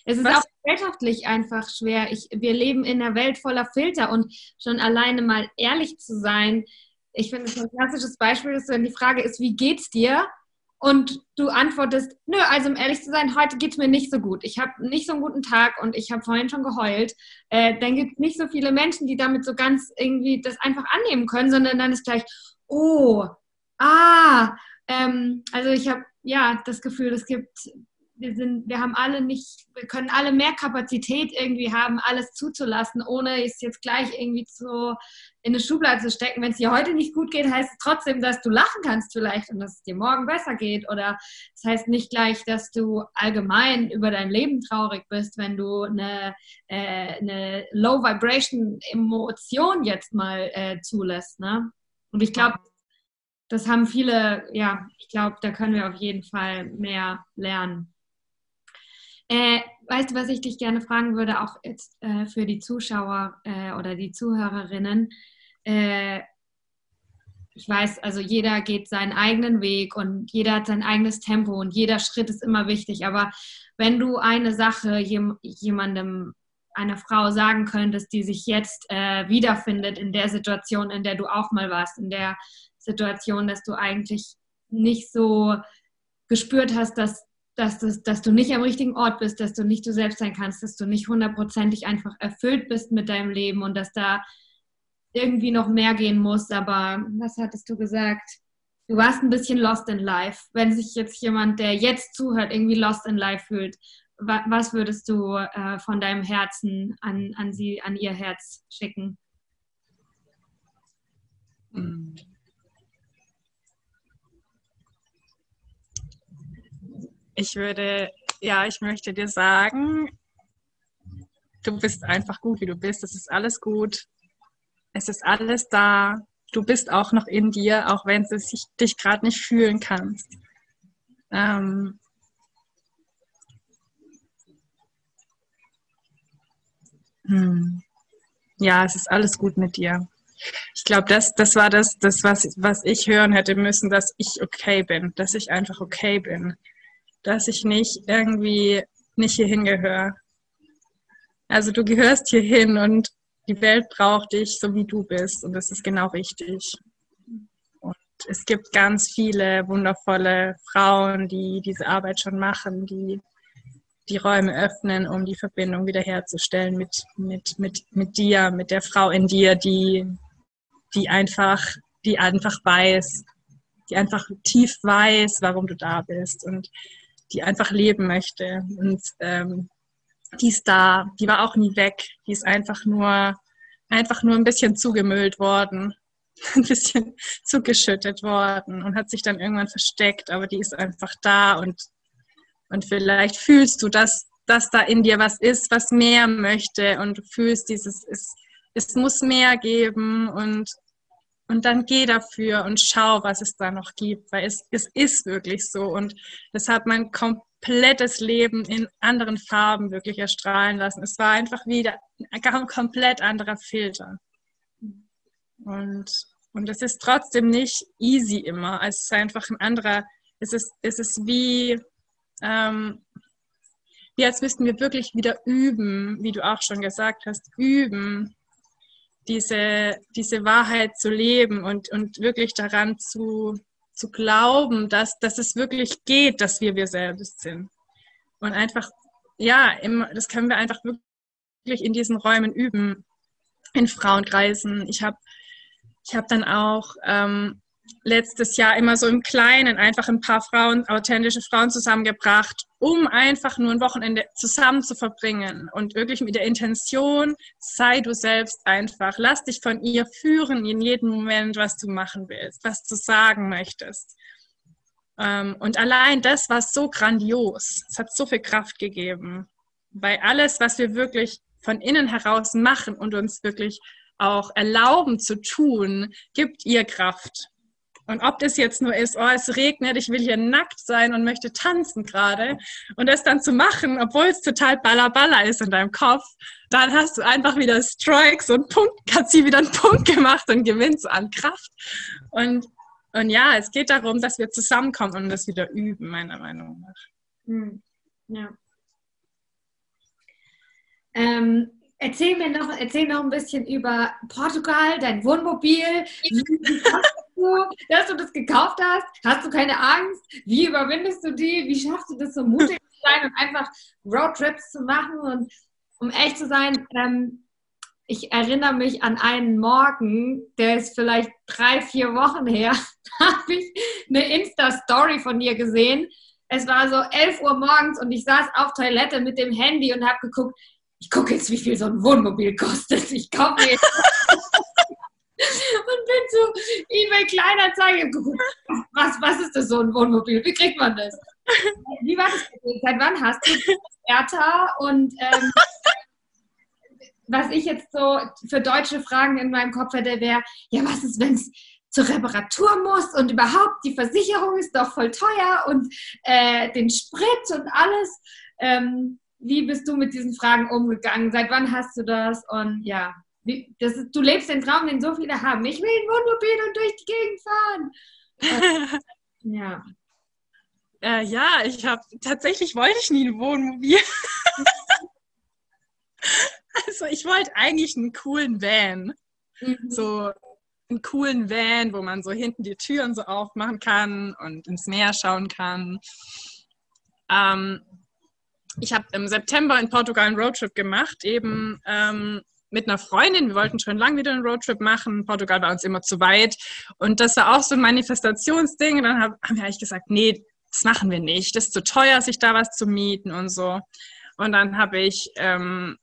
Es ist was? auch gesellschaftlich einfach schwer. Ich, wir leben in einer Welt voller Filter und schon alleine mal ehrlich zu sein. Ich finde, es ein klassisches Beispiel ist, wenn die Frage ist, wie geht's dir? und du antwortest, nö, also um ehrlich zu sein, heute geht es mir nicht so gut. Ich habe nicht so einen guten Tag und ich habe vorhin schon geheult. Äh, dann gibt es nicht so viele Menschen, die damit so ganz irgendwie das einfach annehmen können, sondern dann ist gleich, oh, ah, ähm, also ich habe ja das Gefühl, es gibt wir sind, wir haben alle nicht, wir können alle mehr Kapazität irgendwie haben, alles zuzulassen, ohne es jetzt gleich irgendwie so in eine Schublade zu stecken. Wenn es dir heute nicht gut geht, heißt es trotzdem, dass du lachen kannst vielleicht und dass es dir morgen besser geht. Oder das heißt nicht gleich, dass du allgemein über dein Leben traurig bist, wenn du eine, äh, eine Low Vibration Emotion jetzt mal äh, zulässt. Ne? Und ich glaube, das haben viele, ja, ich glaube, da können wir auf jeden Fall mehr lernen. Äh, weißt du, was ich dich gerne fragen würde, auch jetzt äh, für die Zuschauer äh, oder die Zuhörerinnen? Äh, ich weiß, also jeder geht seinen eigenen Weg und jeder hat sein eigenes Tempo und jeder Schritt ist immer wichtig. Aber wenn du eine Sache jem, jemandem, einer Frau sagen könntest, die sich jetzt äh, wiederfindet in der Situation, in der du auch mal warst, in der Situation, dass du eigentlich nicht so gespürt hast, dass dass, das, dass du nicht am richtigen Ort bist, dass du nicht du selbst sein kannst, dass du nicht hundertprozentig einfach erfüllt bist mit deinem Leben und dass da irgendwie noch mehr gehen muss. Aber was hattest du gesagt? Du warst ein bisschen lost in life. Wenn sich jetzt jemand, der jetzt zuhört, irgendwie lost in life fühlt, was würdest du äh, von deinem Herzen an, an sie, an ihr Herz schicken? Ich würde, ja, ich möchte dir sagen, du bist einfach gut, wie du bist. Es ist alles gut. Es ist alles da. Du bist auch noch in dir, auch wenn du dich gerade nicht fühlen kannst. Ähm, hm. Ja, es ist alles gut mit dir. Ich glaube, das, das war das, das was, was ich hören hätte müssen, dass ich okay bin, dass ich einfach okay bin dass ich nicht irgendwie nicht hierhin gehöre. Also du gehörst hierhin und die Welt braucht dich, so wie du bist. Und das ist genau richtig. Und es gibt ganz viele wundervolle Frauen, die diese Arbeit schon machen, die die Räume öffnen, um die Verbindung wiederherzustellen mit, mit, mit, mit dir, mit der Frau in dir, die, die einfach, die einfach weiß, die einfach tief weiß, warum du da bist. Und die einfach leben möchte. Und ähm, die ist da, die war auch nie weg. Die ist einfach nur, einfach nur ein bisschen zugemüllt worden, [LAUGHS] ein bisschen zugeschüttet worden und hat sich dann irgendwann versteckt, aber die ist einfach da und, und vielleicht fühlst du, dass, dass da in dir was ist, was mehr möchte und du fühlst dieses, es, es muss mehr geben und und dann geh dafür und schau, was es da noch gibt, weil es, es ist wirklich so. Und das hat mein komplettes Leben in anderen Farben wirklich erstrahlen lassen. Es war einfach wieder ein komplett anderer Filter. Und, und es ist trotzdem nicht easy immer. Es ist einfach ein anderer, es ist, es ist wie, ähm, wie als müssten wir wirklich wieder üben, wie du auch schon gesagt hast, üben, diese, diese Wahrheit zu leben und, und wirklich daran zu, zu glauben, dass, dass es wirklich geht, dass wir wir selbst sind. Und einfach, ja, im, das können wir einfach wirklich in diesen Räumen üben, in Frauenkreisen. Ich habe ich hab dann auch ähm, letztes Jahr immer so im Kleinen einfach ein paar Frauen, authentische Frauen zusammengebracht, um einfach nur ein Wochenende zusammen zu verbringen und wirklich mit der Intention, sei du selbst einfach, lass dich von ihr führen in jedem Moment, was du machen willst, was du sagen möchtest. Ähm, und allein das war so grandios, es hat so viel Kraft gegeben, weil alles, was wir wirklich von innen heraus machen und uns wirklich auch erlauben zu tun, gibt ihr Kraft. Und ob das jetzt nur ist, oh, es regnet, ich will hier nackt sein und möchte tanzen gerade und das dann zu machen, obwohl es total ballerballer ist in deinem Kopf, dann hast du einfach wieder Strikes und Punkt, hat sie wieder einen Punkt gemacht und gewinnst an Kraft. Und, und ja, es geht darum, dass wir zusammenkommen und das wieder üben, meiner Meinung nach. Hm. Ja. Ähm, erzähl mir noch, erzähl noch ein bisschen über Portugal, dein Wohnmobil. Du, dass du das gekauft hast? Hast du keine Angst? Wie überwindest du die? Wie schaffst du das, so mutig zu sein und einfach Roadtrips zu machen? Und um echt zu sein, ähm, ich erinnere mich an einen Morgen, der ist vielleicht drei, vier Wochen her, [LAUGHS] habe ich eine Insta-Story von dir gesehen. Es war so 11 Uhr morgens und ich saß auf Toilette mit dem Handy und habe geguckt, ich gucke jetzt, wie viel so ein Wohnmobil kostet. Ich kaufe jetzt [LAUGHS] und bin zu eBay Kleinanzeigen geguckt. Was, was ist das so ein Wohnmobil? Wie kriegt man das? Wie war das? Seit wann hast du Erta? Und ähm, was ich jetzt so für deutsche Fragen in meinem Kopf hätte, wäre, ja, was ist, wenn es zur Reparatur muss und überhaupt die Versicherung ist doch voll teuer und äh, den Sprit und alles. Ähm, wie bist du mit diesen Fragen umgegangen? Seit wann hast du das? Und ja, ist, du lebst den Traum, den so viele haben. Ich will ein Wohnmobil und durch die Gegend fahren. [LAUGHS] ja. Äh, ja, ich habe tatsächlich wollte ich nie ein Wohnmobil. [LAUGHS] also ich wollte eigentlich einen coolen Van. Mhm. So einen coolen Van, wo man so hinten die Türen so aufmachen kann und ins Meer schauen kann. ähm, ich habe im September in Portugal einen Roadtrip gemacht, eben ähm, mit einer Freundin. Wir wollten schon lange wieder einen Roadtrip machen. Portugal war uns immer zu weit. Und das war auch so ein Manifestationsding. Und dann hab, haben wir eigentlich gesagt, nee, das machen wir nicht. Das ist zu teuer, sich da was zu mieten und so. Und dann habe ich, ähm,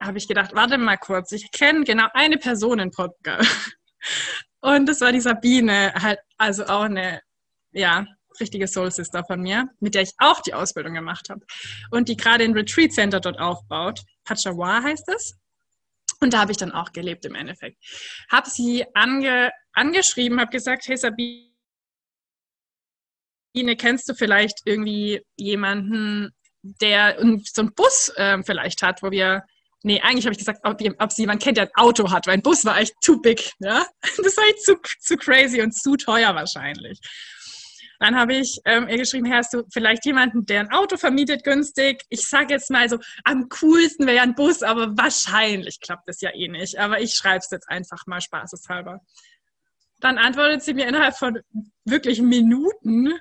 hab ich gedacht, warte mal kurz, ich kenne genau eine Person in Portugal. [LAUGHS] Und das war die Sabine, halt, also auch eine, ja, richtige Soul Sister von mir, mit der ich auch die Ausbildung gemacht habe. Und die gerade ein Retreat Center dort aufbaut. Pachawa heißt es. Und da habe ich dann auch gelebt im Endeffekt. Habe sie ange, angeschrieben, habe gesagt, hey Sabine, kennst du vielleicht irgendwie jemanden, der so einen Bus äh, vielleicht hat, wo wir Nee, eigentlich habe ich gesagt, ob, ob sie jemand kennt, der ein Auto hat, weil ein Bus war echt too big. Ja? [LAUGHS] Das war echt zu, zu crazy und zu teuer wahrscheinlich. Dann habe ich ähm, ihr geschrieben, hast du vielleicht jemanden, der ein Auto vermietet günstig? Ich sage jetzt mal so, am coolsten wäre ja ein Bus, aber wahrscheinlich klappt das ja eh nicht. Aber ich schreibe es jetzt einfach mal spaßeshalber. Dann antwortet sie mir innerhalb von wirklich Minuten,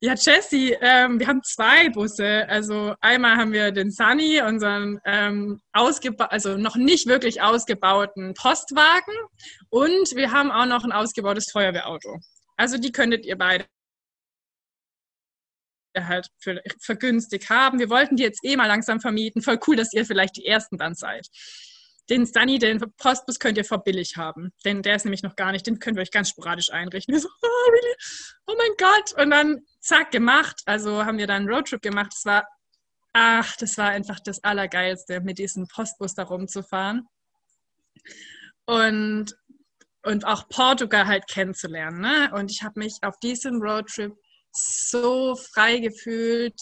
ja, Jessie, ähm, wir haben zwei Busse. Also einmal haben wir den Sunny, unseren ähm, also noch nicht wirklich ausgebauten Postwagen und wir haben auch noch ein ausgebautes Feuerwehrauto. Also die könntet ihr beide halt für, vergünstigt haben. Wir wollten die jetzt eh mal langsam vermieten. Voll cool, dass ihr vielleicht die Ersten dann seid. Den Sunny, den Postbus könnt ihr vor billig haben. Denn der ist nämlich noch gar nicht, den könnt ihr euch ganz sporadisch einrichten. Wir so, oh, really? oh mein Gott. Und dann zack, gemacht. Also haben wir dann einen Roadtrip gemacht. Das war, ach, das war einfach das Allergeilste, mit diesem Postbus da rumzufahren. Und, und auch Portugal halt kennenzulernen. Ne? Und ich habe mich auf diesem Roadtrip so frei gefühlt,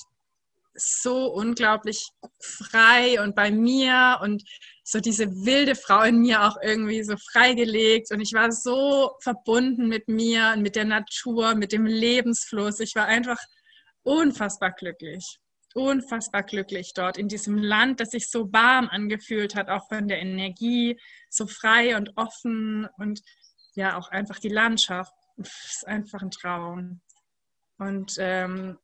so unglaublich frei und bei mir und so diese wilde Frau in mir auch irgendwie so freigelegt und ich war so verbunden mit mir und mit der Natur, mit dem Lebensfluss. Ich war einfach unfassbar glücklich, unfassbar glücklich dort in diesem Land, das sich so warm angefühlt hat, auch von der Energie, so frei und offen und ja, auch einfach die Landschaft. Das ist einfach ein Traum. Und ähm,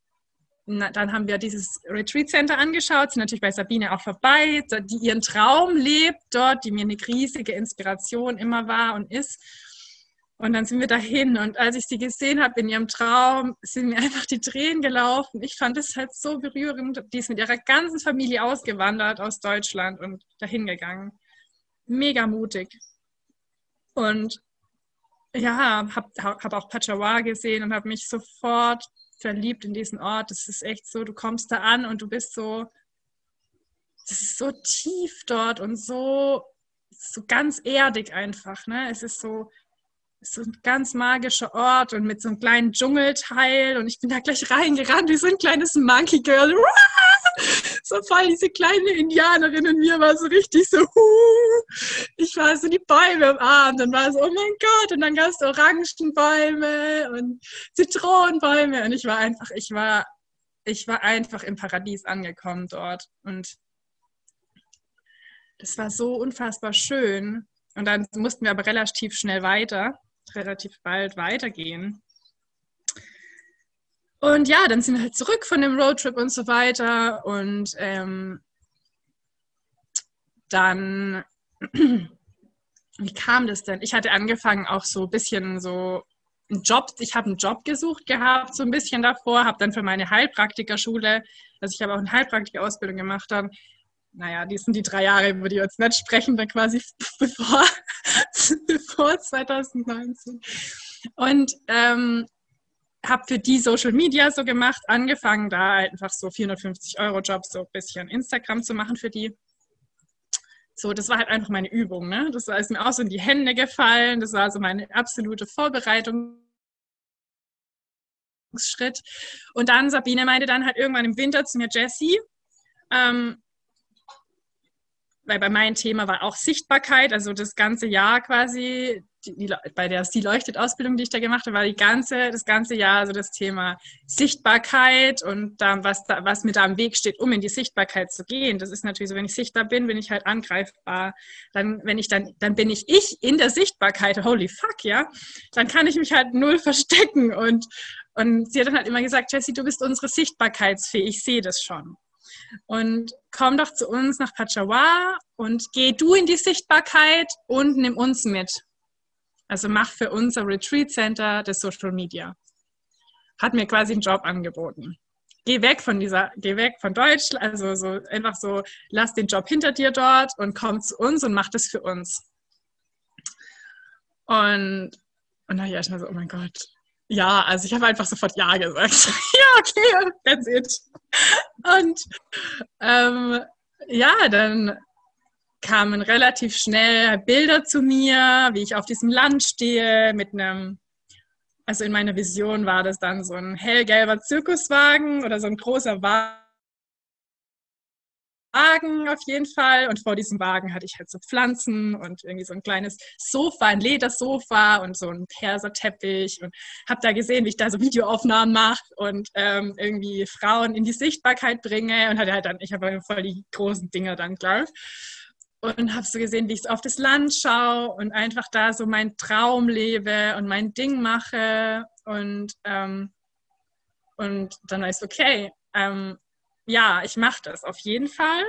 na, dann haben wir dieses Retreat Center angeschaut, sind natürlich bei Sabine auch vorbei, die ihren Traum lebt dort, die mir eine riesige Inspiration immer war und ist. Und dann sind wir dahin und als ich sie gesehen habe in ihrem Traum, sind mir [LAUGHS] einfach die Tränen gelaufen. Ich fand es halt so berührend. Die ist mit ihrer ganzen Familie ausgewandert aus Deutschland und dahin gegangen. Mega mutig. Und ja, habe hab auch Pachawa gesehen und habe mich sofort verliebt in diesen Ort. Das ist echt so, du kommst da an und du bist so, das ist so tief dort und so, so ganz erdig einfach. Ne? Es ist so, so ein ganz magischer Ort und mit so einem kleinen Dschungelteil und ich bin da gleich reingerannt wie so ein kleines Monkey Girl. So voll diese kleine Indianerin in mir war so richtig so, huh. ich war so die Bäume im Arm, dann war so, oh mein Gott, und dann gab es Orangenbäume und Zitronenbäume und ich war einfach, ich war, ich war einfach im Paradies angekommen dort und das war so unfassbar schön. Und dann mussten wir aber relativ schnell weiter relativ bald weitergehen. Und ja, dann sind wir halt zurück von dem Roadtrip und so weiter. Und ähm, dann, [CLEARS THROAT] wie kam das denn? Ich hatte angefangen auch so ein bisschen so einen Job, ich habe einen Job gesucht gehabt, so ein bisschen davor, habe dann für meine Heilpraktikerschule, also ich habe auch eine Heilpraktikerausbildung gemacht, dann naja, die sind die drei Jahre, über die wir jetzt nicht sprechen, dann quasi [LAUGHS] bevor, bevor 2019. Und ähm, habe für die Social Media so gemacht, angefangen da einfach so 450 Euro Jobs, so ein bisschen Instagram zu machen für die. So, das war halt einfach meine Übung, ne? Das ist mir auch so in die Hände gefallen. Das war so meine absolute Vorbereitung. Schritt. Und dann Sabine meinte dann halt irgendwann im Winter zu mir, Jessie, ähm, weil bei meinem Thema war auch Sichtbarkeit, also das ganze Jahr quasi, die, die, bei der Sie leuchtet Ausbildung, die ich da gemacht habe, war die ganze, das ganze Jahr so das Thema Sichtbarkeit und da, was, da, was mir da am Weg steht, um in die Sichtbarkeit zu gehen. Das ist natürlich so, wenn ich sichtbar bin, bin ich halt angreifbar. Dann, wenn ich dann, dann bin ich ich in der Sichtbarkeit, holy fuck, ja. Dann kann ich mich halt null verstecken und Und sie hat dann halt immer gesagt, Jessie, du bist unsere Sichtbarkeitsfee, ich sehe das schon. Und komm doch zu uns nach Pachawa und geh du in die Sichtbarkeit und nimm uns mit. Also mach für unser Retreat Center das Social Media. Hat mir quasi einen Job angeboten. Geh weg von dieser, geh weg von Deutschland, also so einfach so, lass den Job hinter dir dort und komm zu uns und mach das für uns. Und, und da ich erstmal so, oh mein Gott. Ja, also ich habe einfach sofort Ja gesagt. [LAUGHS] ja, okay, that's it. Und ähm, ja, dann kamen relativ schnell Bilder zu mir, wie ich auf diesem Land stehe, mit einem, also in meiner Vision war das dann so ein hellgelber Zirkuswagen oder so ein großer Wagen Wagen auf jeden Fall. Und vor diesem Wagen hatte ich halt so Pflanzen und irgendwie so ein kleines Sofa, ein Ledersofa und so ein Perserteppich. Und habe da gesehen, wie ich da so Videoaufnahmen mache und ähm, irgendwie Frauen in die Sichtbarkeit bringe. Und hatte halt dann, ich habe voll die großen Dinger dann, glaube ich und habe so gesehen, wie ich auf das Land schaue und einfach da so meinen Traum lebe und mein Ding mache und ähm, und dann war ich okay, ähm, ja, ich mache das auf jeden Fall.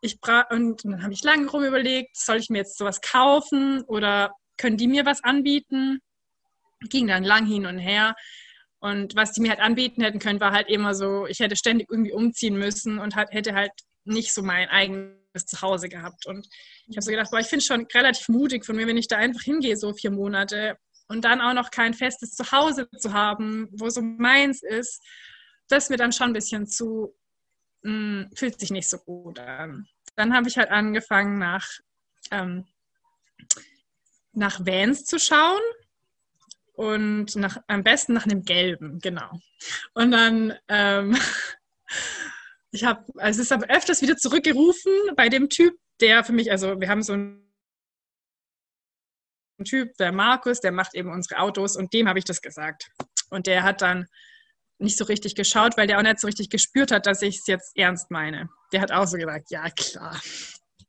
Ich und dann habe ich lange rum überlegt, soll ich mir jetzt sowas kaufen oder können die mir was anbieten? Ging dann lang hin und her. Und was die mir halt anbieten hätten können, war halt immer so, ich hätte ständig irgendwie umziehen müssen und halt, hätte halt nicht so mein eigenes Zuhause gehabt. Und ich habe so gedacht, boah, ich finde es schon relativ mutig von mir, wenn ich da einfach hingehe, so vier Monate und dann auch noch kein festes Zuhause zu haben, wo so meins ist. Das ist mir dann schon ein bisschen zu mh, hm, fühlt sich nicht so gut an. Dann habe ich halt angefangen, nach, ähm, nach Vans zu schauen und nach, am besten nach einem gelben, genau. Und dann, ähm, [LAUGHS] ich habe, also es ist aber öfters wieder zurückgerufen bei dem Typ, der für mich, also wir haben so einen Typ, der Markus, der macht eben unsere Autos und dem habe ich das gesagt. Und der hat dann nicht so richtig geschaut, weil der auch nicht so richtig gespürt hat, dass ich es jetzt ernst meine. Der hat auch so gesagt, ja klar,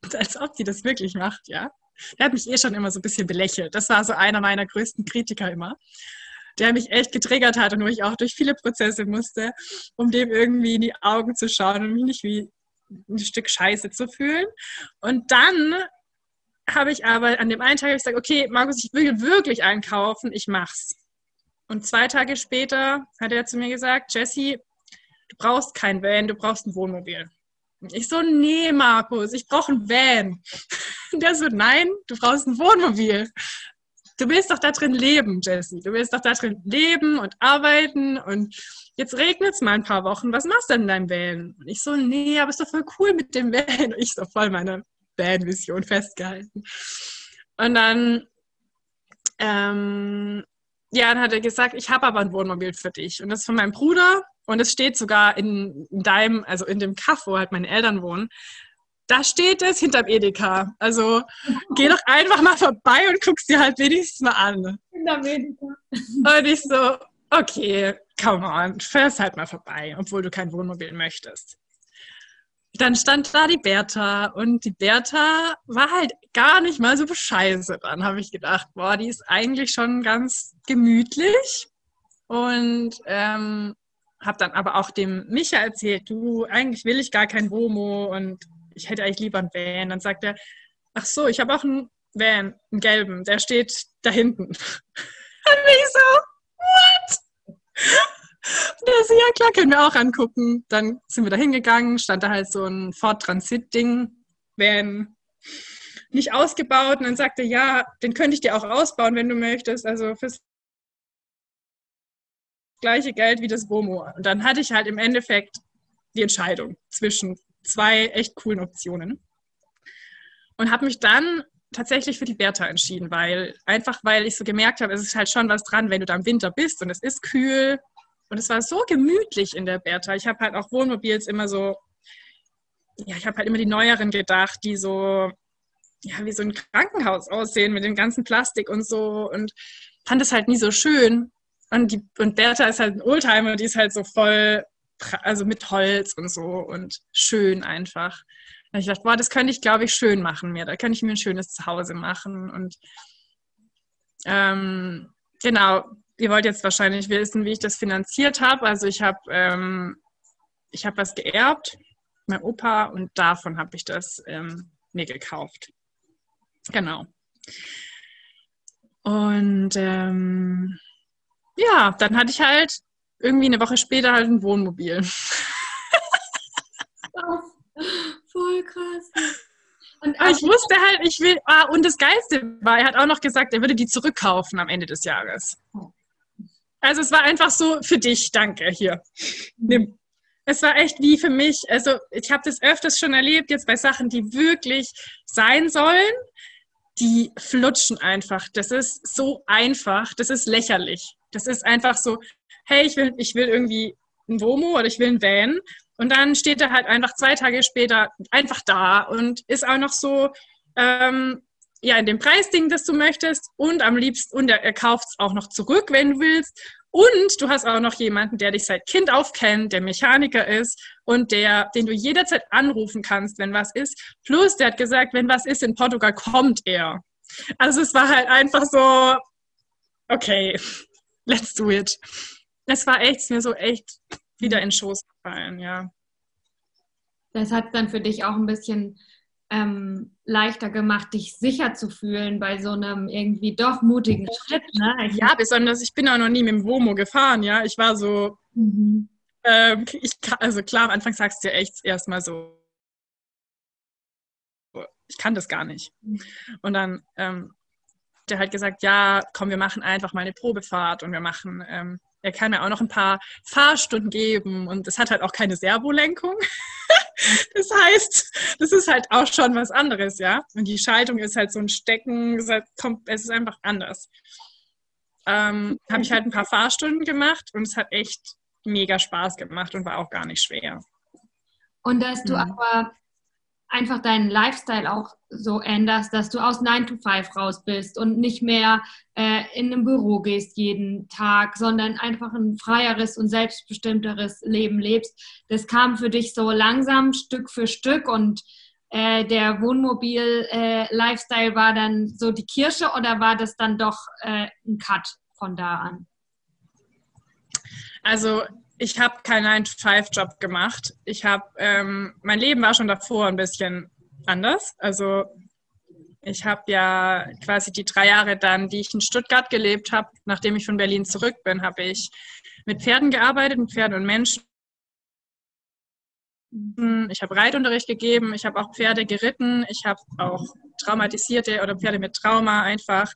[LAUGHS] als ob sie das wirklich macht, ja. Der hat mich eh schon immer so ein bisschen belächelt. Das war so einer meiner größten Kritiker immer, der mich echt getriggert hat und wo ich auch durch viele Prozesse musste, um dem irgendwie in die Augen zu schauen und mich nicht wie ein Stück Scheiße zu fühlen. Und dann habe ich aber an dem einen Tag gesagt, okay, Markus, ich will wirklich einkaufen, ich mach's. Und zwei Tage später hat er zu mir gesagt, Jessie, du brauchst kein Van, du brauchst ein Wohnmobil. Ich so, nee, Markus, ich brauche ein Van. [LAUGHS] Und der so, nein, du brauchst ein Wohnmobil. Du willst doch da drin leben, Jessie. Du willst doch da drin leben und arbeiten und jetzt regnet es mal ein paar Wochen. Was machst du denn in deinem Van? Und ich so, nee, aber ist doch voll cool mit dem Van. Und ich so voll meine Van-Vision festgehalten. Und dann ähm, ja, dann hat er gesagt, ich habe aber ein Wohnmobil für dich. Und das ist von meinem Bruder. Und es steht sogar in deinem, also in dem Kaff, wo halt meine Eltern wohnen. Da steht es hinterm Edeka. Also geh doch einfach mal vorbei und guck's dir halt wenigstens mal an. Hinterm Edeka. Und ich so, okay, come on, fährst halt mal vorbei, obwohl du kein Wohnmobil möchtest dann stand da die Bertha und die Bertha war halt gar nicht mal so bescheiße. Dann habe ich gedacht, boah, die ist eigentlich schon ganz gemütlich und ähm, habe dann aber auch dem Micha erzählt, du, eigentlich will ich gar kein Womo und ich hätte eigentlich lieber einen Van. Dann sagt er, ach so, ich habe auch einen Van, einen gelben, der steht da hinten. [LAUGHS] und ich so, what? So, ja klar, können wir auch angucken. Dann sind wir da hingegangen, stand da halt so ein Ford Transit-Ding, Van, nicht ausgebaut. Und dann sagte, ja, den könnte ich dir auch ausbauen, wenn du möchtest. Also fürs gleiche Geld wie das Womo. Und dann hatte ich halt im Endeffekt die Entscheidung zwischen zwei echt coolen Optionen. Und habe mich dann tatsächlich für die Bertha entschieden, weil einfach weil ich so gemerkt habe, es ist halt schon was dran, wenn du da im Winter bist und es ist kühl und es war so gemütlich in der Bertha. Ich habe halt auch Wohnmobils immer so, ja, ich habe halt immer die neueren gedacht, die so, ja, wie so ein Krankenhaus aussehen mit dem ganzen Plastik und so und fand es halt nie so schön. Und, die, und Bertha ist halt ein Oldtimer, die ist halt so voll, also mit Holz und so und schön einfach. Und ich dachte, boah, das könnte ich, glaube ich, schön machen mir. Da könnte ich mir ein schönes Zuhause machen. Und ähm, genau, ihr wollt jetzt wahrscheinlich wissen, wie ich das finanziert habe. Also ich habe ähm, ich habe was geerbt, mein Opa, und davon habe ich das ähm, mir gekauft. Genau. Und ähm, ja, dann hatte ich halt irgendwie eine Woche später halt ein Wohnmobil. [LAUGHS] Voll krass. Und ich wusste halt, ich will, ah, und das Geilste war, er hat auch noch gesagt, er würde die zurückkaufen am Ende des Jahres. Also es war einfach so für dich, danke, hier. Nimm. Es war echt wie für mich, also ich habe das öfters schon erlebt, jetzt bei Sachen, die wirklich sein sollen, die flutschen einfach. Das ist so einfach, das ist lächerlich. Das ist einfach so, hey, ich will, ich will irgendwie ein Womo oder ich will ein Van und dann steht er halt einfach zwei Tage später einfach da und ist auch noch so, ähm, ja, in dem Preisding, das du möchtest und am liebsten, und er, er kauft es auch noch zurück, wenn du willst. Und du hast auch noch jemanden, der dich seit Kind auf kennt, der Mechaniker ist und der, den du jederzeit anrufen kannst, wenn was ist. Plus, der hat gesagt, wenn was ist in Portugal, kommt er. Also es war halt einfach so, okay, let's do it. Es war echt, mir so echt wieder in den Schoß gefallen, ja. Das hat dann für dich auch ein bisschen ähm, leichter gemacht, dich sicher zu fühlen bei so einem irgendwie doch mutigen Schritt. Ne? ja, besonders, ich bin auch noch nie mit dem Womo gefahren, ja. Ich war so, mhm. ähm, ich, also klar, am Anfang sagst du ja echt erstmal so, ich kann das gar nicht. Mhm. Und dann ähm, der hat gesagt, ja, komm, wir machen einfach mal eine Probefahrt und wir machen ähm, er kann mir auch noch ein paar Fahrstunden geben und es hat halt auch keine Servolenkung. [LAUGHS] das heißt, das ist halt auch schon was anderes, ja. Und die Schaltung ist halt so ein Stecken, es ist, halt, es ist einfach anders. Ähm, Habe ich halt ein paar Fahrstunden gemacht und es hat echt mega Spaß gemacht und war auch gar nicht schwer. Und dass du mhm. aber einfach deinen Lifestyle auch so änderst, dass du aus 9 to 5 raus bist und nicht mehr äh, in ein Büro gehst jeden Tag, sondern einfach ein freieres und selbstbestimmteres Leben lebst. Das kam für dich so langsam Stück für Stück und äh, der Wohnmobil-Lifestyle äh, war dann so die Kirsche oder war das dann doch äh, ein Cut von da an? Also ich habe keinen 9-to-5-Job gemacht. Ich habe, ähm, mein Leben war schon davor ein bisschen anders. Also ich habe ja quasi die drei Jahre dann, die ich in Stuttgart gelebt habe, nachdem ich von Berlin zurück bin, habe ich mit Pferden gearbeitet, mit Pferden und Menschen. Ich habe Reitunterricht gegeben, ich habe auch Pferde geritten, ich habe auch Traumatisierte oder Pferde mit Trauma einfach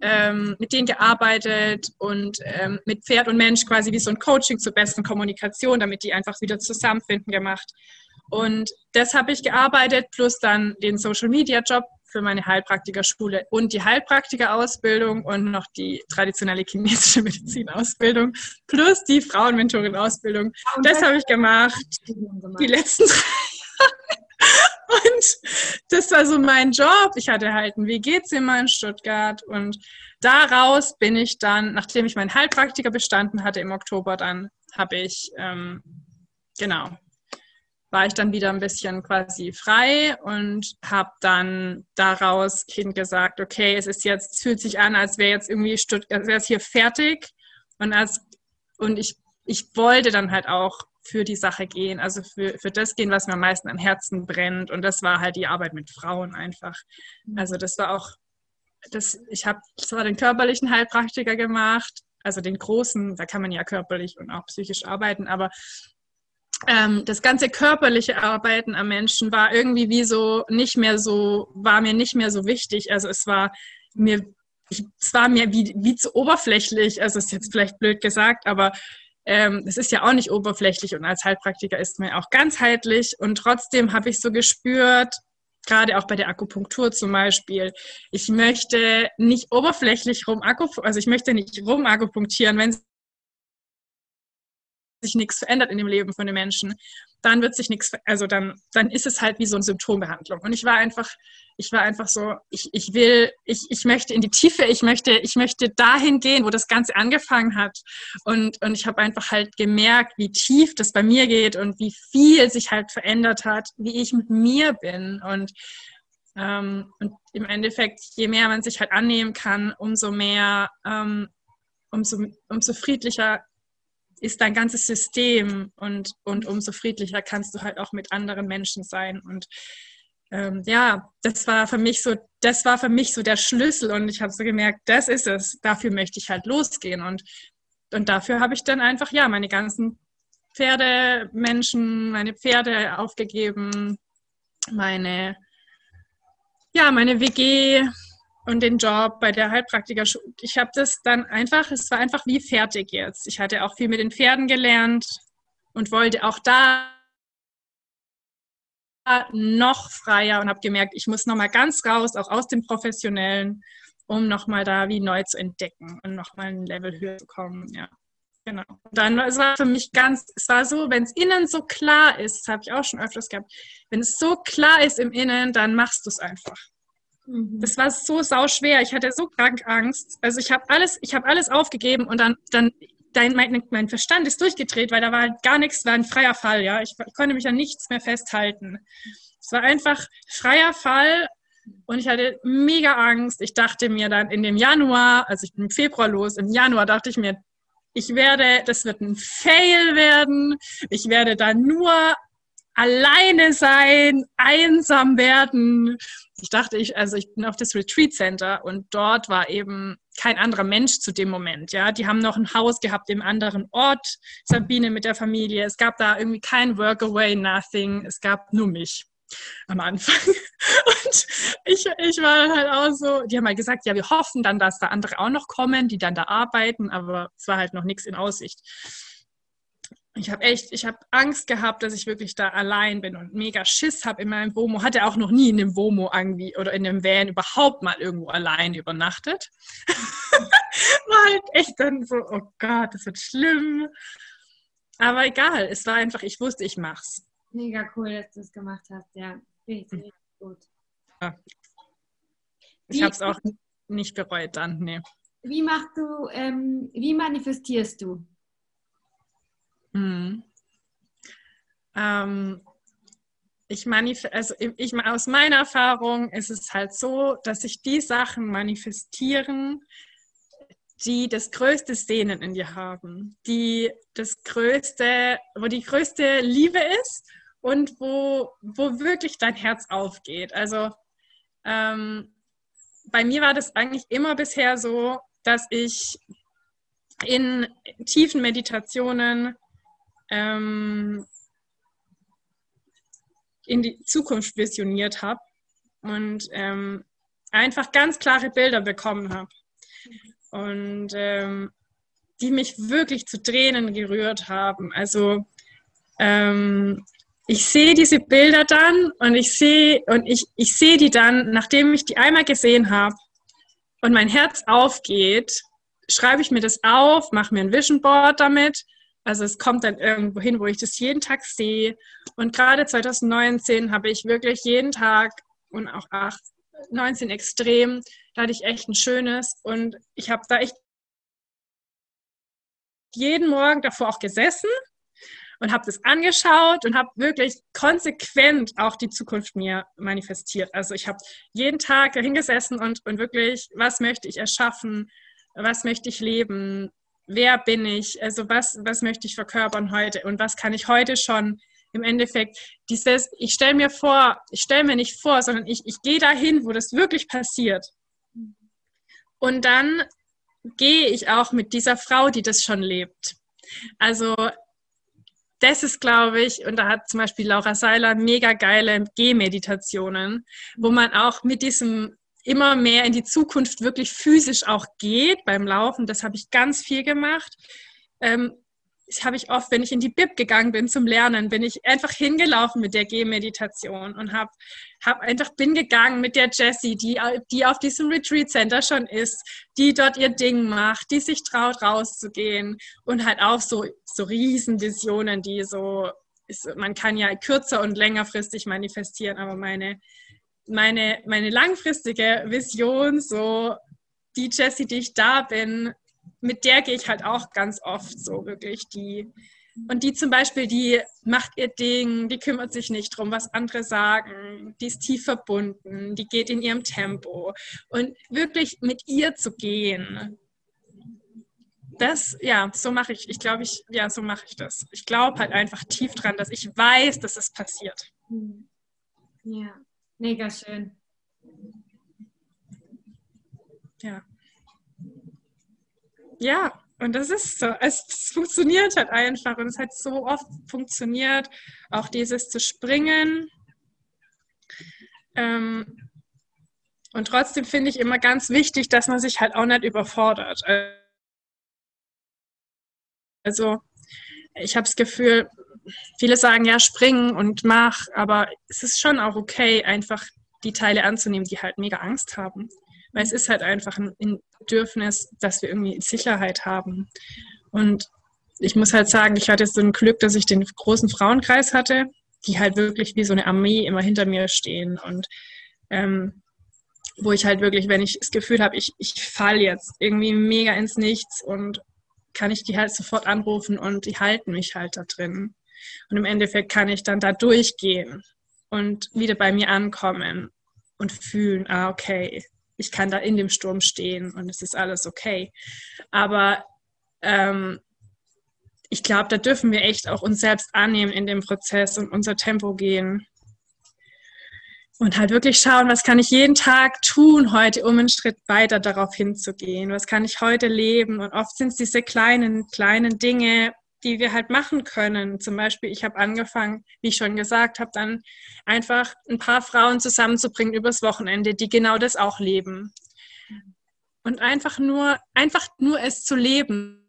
ähm, mit denen gearbeitet und ähm, mit Pferd und Mensch quasi wie so ein Coaching zur besten Kommunikation, damit die einfach wieder zusammenfinden gemacht. Und das habe ich gearbeitet, plus dann den Social Media Job für meine Heilpraktikerschule und die Heilpraktikerausbildung und noch die traditionelle chinesische [LAUGHS] Medizinausbildung plus die Frauenmentorin-Ausbildung. Das habe ich gemacht die letzten [LAUGHS] drei Jahre. Und das war so mein Job. Ich hatte halt ein WG-Zimmer in Stuttgart und daraus bin ich dann, nachdem ich meinen Heilpraktiker bestanden hatte im Oktober, dann habe ich, ähm, genau, war ich dann wieder ein bisschen quasi frei und habe dann daraus hin gesagt, okay, es ist jetzt, es fühlt sich an, als wäre jetzt irgendwie Stuttgart, wäre es hier fertig und als und ich, ich wollte dann halt auch für die Sache gehen, also für, für das gehen, was mir am meisten am Herzen brennt und das war halt die Arbeit mit Frauen einfach. Mhm. Also das war auch, das, ich habe zwar den körperlichen Heilpraktiker gemacht, also den großen, da kann man ja körperlich und auch psychisch arbeiten, aber ähm, das ganze körperliche Arbeiten am Menschen war irgendwie wie so nicht mehr so, war mir nicht mehr so wichtig. Also es war mir, ich, es war mir wie, wie zu oberflächlich, also ist jetzt vielleicht blöd gesagt, aber es ist ja auch nicht oberflächlich und als Heilpraktiker ist man auch ganzheitlich. Und trotzdem habe ich so gespürt, gerade auch bei der Akupunktur zum Beispiel, ich möchte nicht oberflächlich rum, also ich möchte nicht rum akupunktieren, wenn sich nichts verändert in dem Leben von den Menschen, dann wird sich nichts, also dann, dann ist es halt wie so eine Symptombehandlung. Und ich war einfach, ich war einfach so, ich, ich will, ich, ich möchte in die Tiefe, ich möchte, ich möchte dahin gehen, wo das Ganze angefangen hat. Und, und ich habe einfach halt gemerkt, wie tief das bei mir geht und wie viel sich halt verändert hat, wie ich mit mir bin. Und ähm, und im Endeffekt, je mehr man sich halt annehmen kann, umso mehr ähm, umso, umso friedlicher ist dein ganzes System und, und umso friedlicher kannst du halt auch mit anderen Menschen sein. Und ähm, ja, das war für mich so, das war für mich so der Schlüssel und ich habe so gemerkt, das ist es. Dafür möchte ich halt losgehen und und dafür habe ich dann einfach ja meine ganzen Pferdemenschen, meine Pferde aufgegeben, meine ja meine WG und den Job bei der Heilpraktiker. Ich habe das dann einfach, es war einfach wie fertig jetzt. Ich hatte auch viel mit den Pferden gelernt und wollte auch da noch freier und habe gemerkt, ich muss nochmal ganz raus, auch aus dem Professionellen, um nochmal da wie neu zu entdecken und nochmal ein Level höher zu kommen. Ja, genau. Dann es war für mich ganz, es war so, wenn es innen so klar ist, das habe ich auch schon öfters gehabt, wenn es so klar ist im Innen, dann machst du es einfach. Mhm. Das war so sau schwer. Ich hatte so krank Angst. Also ich habe alles, ich habe alles aufgegeben und dann, dann dein, mein, mein, Verstand ist durchgedreht, weil da war gar nichts, war ein freier Fall, ja. Ich, ich konnte mich an nichts mehr festhalten. Es war einfach freier Fall und ich hatte mega Angst. Ich dachte mir dann in dem Januar, also ich bin im Februar los, im Januar dachte ich mir, ich werde, das wird ein Fail werden. Ich werde da nur alleine sein, einsam werden. Ich dachte, ich, also ich bin auf das Retreat Center und dort war eben kein anderer Mensch zu dem Moment. Ja, die haben noch ein Haus gehabt im anderen Ort, Sabine mit der Familie. Es gab da irgendwie kein Workaway, nothing. Es gab nur mich am Anfang. [LAUGHS] Und ich, ich war halt auch so, die haben halt gesagt, ja, wir hoffen dann, dass da andere auch noch kommen, die dann da arbeiten, aber es war halt noch nichts in Aussicht ich habe echt, ich habe Angst gehabt, dass ich wirklich da allein bin und mega Schiss habe in meinem Womo. Hatte auch noch nie in dem Womo irgendwie oder in dem Van überhaupt mal irgendwo allein übernachtet. [LAUGHS] war halt echt dann so, oh Gott, das wird schlimm. Aber egal, es war einfach, ich wusste, ich mach's. Mega cool, dass du es gemacht hast, ja. Richtig, richtig gut. Ja. Ich habe es auch nicht bereut dann, nee. Wie machst du, ähm, wie manifestierst du? Hm. Ähm, ich also ich, aus meiner Erfahrung ist es halt so, dass sich die Sachen manifestieren, die das größte Sehnen in dir haben, die das größte, wo die größte Liebe ist und wo, wo wirklich dein Herz aufgeht. Also ähm, bei mir war das eigentlich immer bisher so, dass ich in tiefen Meditationen ähm, in die Zukunft visioniert habe und ähm, einfach ganz klare Bilder bekommen habe. Und ähm, die mich wirklich zu Tränen gerührt haben. Also ähm, ich sehe diese Bilder dann und ich sehe und ich, ich sehe die dann, nachdem ich die einmal gesehen habe und mein Herz aufgeht, schreibe ich mir das auf, mache mir ein Vision Board damit also es kommt dann irgendwo hin, wo ich das jeden Tag sehe. Und gerade 2019 habe ich wirklich jeden Tag und auch 8, 19 extrem, da hatte ich echt ein schönes und ich habe da echt jeden Morgen davor auch gesessen und habe das angeschaut und habe wirklich konsequent auch die Zukunft mir manifestiert. Also ich habe jeden Tag hingesessen und, und wirklich, was möchte ich erschaffen, was möchte ich leben, wer bin ich, also was, was möchte ich verkörpern heute und was kann ich heute schon im Endeffekt, dieses, ich stelle mir vor, ich stelle mir nicht vor, sondern ich, ich gehe dahin, wo das wirklich passiert. Und dann gehe ich auch mit dieser Frau, die das schon lebt. Also das ist, glaube ich, und da hat zum Beispiel Laura Seiler mega geile Gehmeditationen, wo man auch mit diesem immer mehr in die Zukunft wirklich physisch auch geht beim Laufen. Das habe ich ganz viel gemacht. Ähm, das habe ich oft, wenn ich in die Bib gegangen bin zum Lernen, bin ich einfach hingelaufen mit der Gehmeditation und habe hab einfach bin gegangen mit der Jessie, die, die auf diesem Retreat Center schon ist, die dort ihr Ding macht, die sich traut rauszugehen und halt auch so so Riesenvisionen, die so ist, man kann ja kürzer und längerfristig manifestieren, aber meine meine, meine langfristige Vision, so die Jessie, die ich da bin, mit der gehe ich halt auch ganz oft so wirklich die. Und die zum Beispiel, die macht ihr Ding, die kümmert sich nicht drum, was andere sagen, die ist tief verbunden, die geht in ihrem Tempo. Und wirklich mit ihr zu gehen, das, ja, so mache ich. Ich glaube, ich, ja, so mache ich das. Ich glaube halt einfach tief dran, dass ich weiß, dass es passiert. Ja, mega schön. Ja. Ja, und das ist so. Es, es funktioniert halt einfach und es hat so oft funktioniert. Auch dieses zu springen. Ähm, und trotzdem finde ich immer ganz wichtig, dass man sich halt auch nicht überfordert. Also ich habe das Gefühl, viele sagen ja, springen und mach, aber es ist schon auch okay, einfach die Teile anzunehmen, die halt mega Angst haben. Weil es ist halt einfach ein Bedürfnis, dass wir irgendwie Sicherheit haben. Und ich muss halt sagen, ich hatte so ein Glück, dass ich den großen Frauenkreis hatte, die halt wirklich wie so eine Armee immer hinter mir stehen und ähm, wo ich halt wirklich, wenn ich das Gefühl habe, ich, ich falle jetzt irgendwie mega ins Nichts und kann ich die halt sofort anrufen und die halten mich halt da drin. Und im Endeffekt kann ich dann da durchgehen und wieder bei mir ankommen und fühlen, ah, okay, ich kann da in dem Sturm stehen und es ist alles okay. Aber ähm, ich glaube, da dürfen wir echt auch uns selbst annehmen in dem Prozess und unser Tempo gehen. Und halt wirklich schauen, was kann ich jeden Tag tun heute, um einen Schritt weiter darauf hinzugehen? Was kann ich heute leben? Und oft sind es diese kleinen, kleinen Dinge, die wir halt machen können. Zum Beispiel, ich habe angefangen, wie ich schon gesagt habe, dann einfach ein paar Frauen zusammenzubringen übers Wochenende, die genau das auch leben. Und einfach nur, einfach nur es zu leben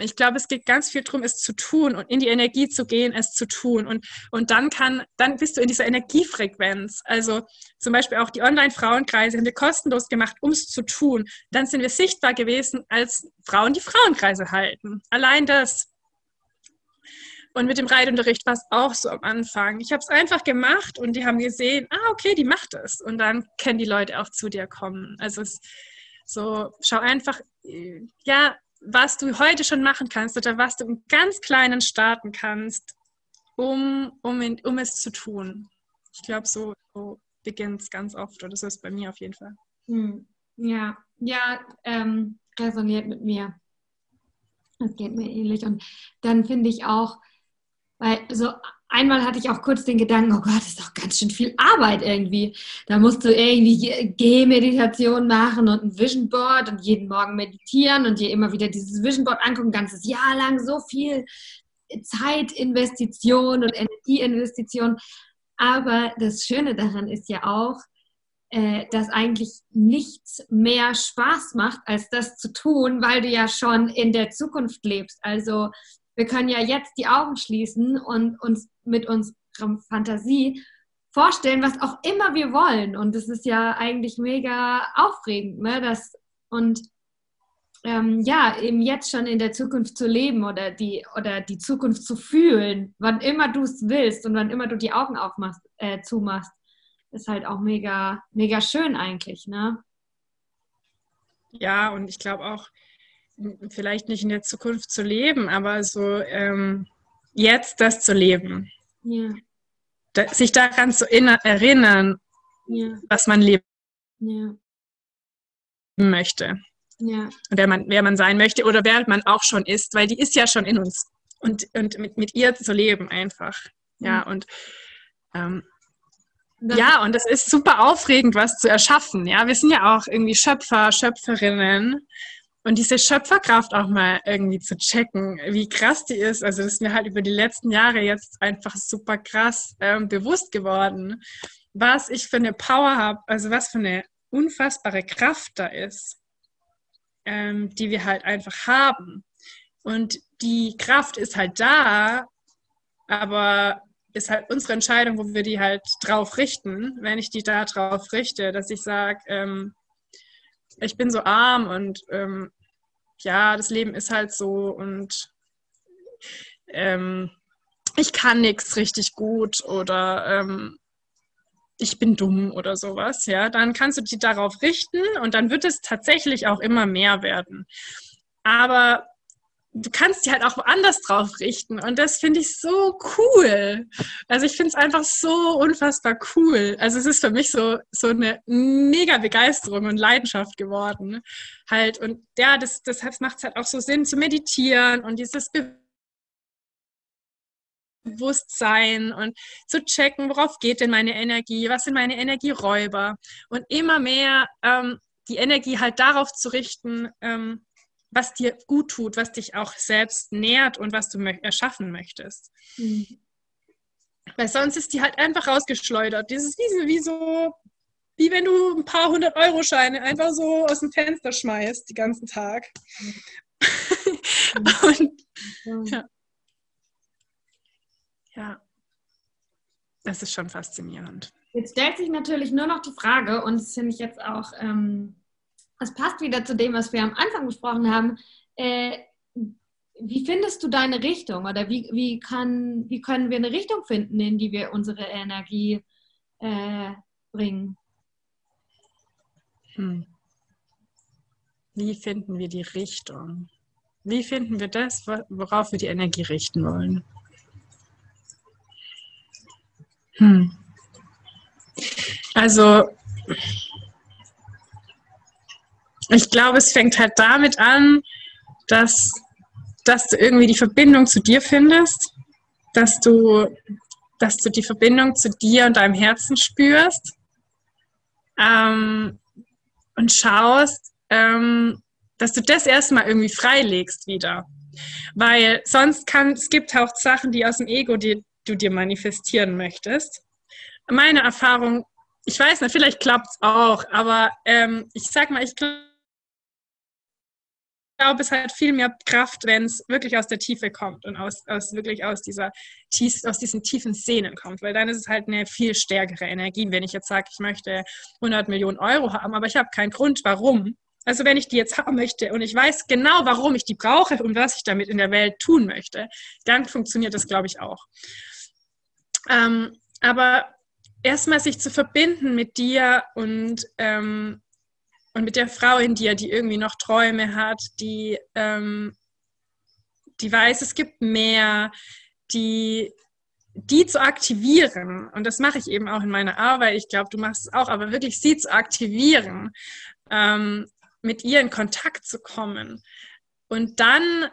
ich glaube, es geht ganz viel darum, es zu tun und in die Energie zu gehen, es zu tun. Und, und dann kann, dann bist du in dieser Energiefrequenz. Also zum Beispiel auch die Online-Frauenkreise haben wir kostenlos gemacht, um es zu tun. Dann sind wir sichtbar gewesen als Frauen, die Frauenkreise halten. Allein das. Und mit dem Reitunterricht war es auch so am Anfang. Ich habe es einfach gemacht und die haben gesehen, ah, okay, die macht es. Und dann können die Leute auch zu dir kommen. Also es so, schau einfach, äh, ja, was du heute schon machen kannst oder was du im ganz Kleinen starten kannst, um, um, in, um es zu tun. Ich glaube, so, so beginnt es ganz oft oder so ist es bei mir auf jeden Fall. Hm. Ja, ja, ähm, resoniert mit mir. Das geht mir ähnlich. Und dann finde ich auch, weil so einmal hatte ich auch kurz den Gedanken, oh Gott, das ist doch ganz schön viel Arbeit irgendwie. Da musst du irgendwie Gehmeditation machen und ein Vision Board und jeden Morgen meditieren und dir immer wieder dieses Vision Board angucken, ein ganzes Jahr lang so viel Zeitinvestition und Energieinvestition. Aber das Schöne daran ist ja auch, äh, dass eigentlich nichts mehr Spaß macht, als das zu tun, weil du ja schon in der Zukunft lebst. Also wir können ja jetzt die Augen schließen und uns mit unserer Fantasie vorstellen, was auch immer wir wollen. Und das ist ja eigentlich mega aufregend, ne? Das, und ähm, ja, eben jetzt schon in der Zukunft zu leben oder die, oder die Zukunft zu fühlen, wann immer du es willst und wann immer du die Augen aufmachst, äh, zumachst, ist halt auch mega, mega schön eigentlich, ne? Ja, und ich glaube auch, vielleicht nicht in der Zukunft zu leben, aber so ähm, jetzt das zu leben. Ja. Da, sich daran zu erinnern, ja. was man leben ja. möchte. Ja. Wer, man, wer man sein möchte oder wer man auch schon ist, weil die ist ja schon in uns. Und, und mit, mit ihr zu leben einfach. Ja, und ähm, ja, und es ist super aufregend, was zu erschaffen. Ja, wir sind ja auch irgendwie Schöpfer, Schöpferinnen. Und diese Schöpferkraft auch mal irgendwie zu checken, wie krass die ist. Also das ist mir halt über die letzten Jahre jetzt einfach super krass ähm, bewusst geworden, was ich für eine Power habe, also was für eine unfassbare Kraft da ist, ähm, die wir halt einfach haben. Und die Kraft ist halt da, aber ist halt unsere Entscheidung, wo wir die halt drauf richten. Wenn ich die da drauf richte, dass ich sage, ähm, ich bin so arm und ähm, ja, das Leben ist halt so und ähm, ich kann nichts richtig gut oder ähm, ich bin dumm oder sowas, ja, dann kannst du dich darauf richten und dann wird es tatsächlich auch immer mehr werden. Aber du kannst die halt auch woanders drauf richten. Und das finde ich so cool. Also ich finde es einfach so unfassbar cool. Also es ist für mich so, so eine mega Begeisterung und Leidenschaft geworden. Halt. Und ja, das, deshalb macht es halt auch so Sinn zu meditieren und dieses Bewusstsein und zu checken, worauf geht denn meine Energie, was sind meine Energieräuber und immer mehr ähm, die Energie halt darauf zu richten, ähm, was dir gut tut, was dich auch selbst nährt und was du erschaffen möchtest. Mhm. Weil sonst ist die halt einfach rausgeschleudert. Dieses wie, wie so, wie wenn du ein paar hundert Euro Scheine einfach so aus dem Fenster schmeißt, den ganzen Tag. Mhm. [LAUGHS] und, ja. ja. Das ist schon faszinierend. Jetzt stellt sich natürlich nur noch die Frage, und das finde ich jetzt auch ähm, das passt wieder zu dem, was wir am Anfang besprochen haben. Äh, wie findest du deine Richtung oder wie, wie, kann, wie können wir eine Richtung finden, in die wir unsere Energie äh, bringen? Hm. Wie finden wir die Richtung? Wie finden wir das, worauf wir die Energie richten wollen? Hm. Also ich glaube, es fängt halt damit an, dass, dass du irgendwie die Verbindung zu dir findest, dass du, dass du die Verbindung zu dir und deinem Herzen spürst ähm, und schaust, ähm, dass du das erstmal irgendwie freilegst wieder. Weil sonst kann, es gibt auch Sachen, die aus dem Ego, die du dir manifestieren möchtest. Meine Erfahrung, ich weiß nicht, vielleicht klappt es auch, aber ähm, ich sag mal, ich glaube, glaube, es hat viel mehr Kraft, wenn es wirklich aus der Tiefe kommt und aus, aus wirklich aus, dieser, aus diesen tiefen Szenen kommt, weil dann ist es halt eine viel stärkere Energie. Wenn ich jetzt sage, ich möchte 100 Millionen Euro haben, aber ich habe keinen Grund, warum. Also wenn ich die jetzt haben möchte und ich weiß genau, warum ich die brauche und was ich damit in der Welt tun möchte, dann funktioniert das, glaube ich, auch. Ähm, aber erstmal sich zu verbinden mit dir und ähm, und mit der Frau in dir, die irgendwie noch Träume hat, die, ähm, die weiß, es gibt mehr, die, die zu aktivieren. Und das mache ich eben auch in meiner Arbeit. Ich glaube, du machst es auch, aber wirklich sie zu aktivieren, ähm, mit ihr in Kontakt zu kommen und dann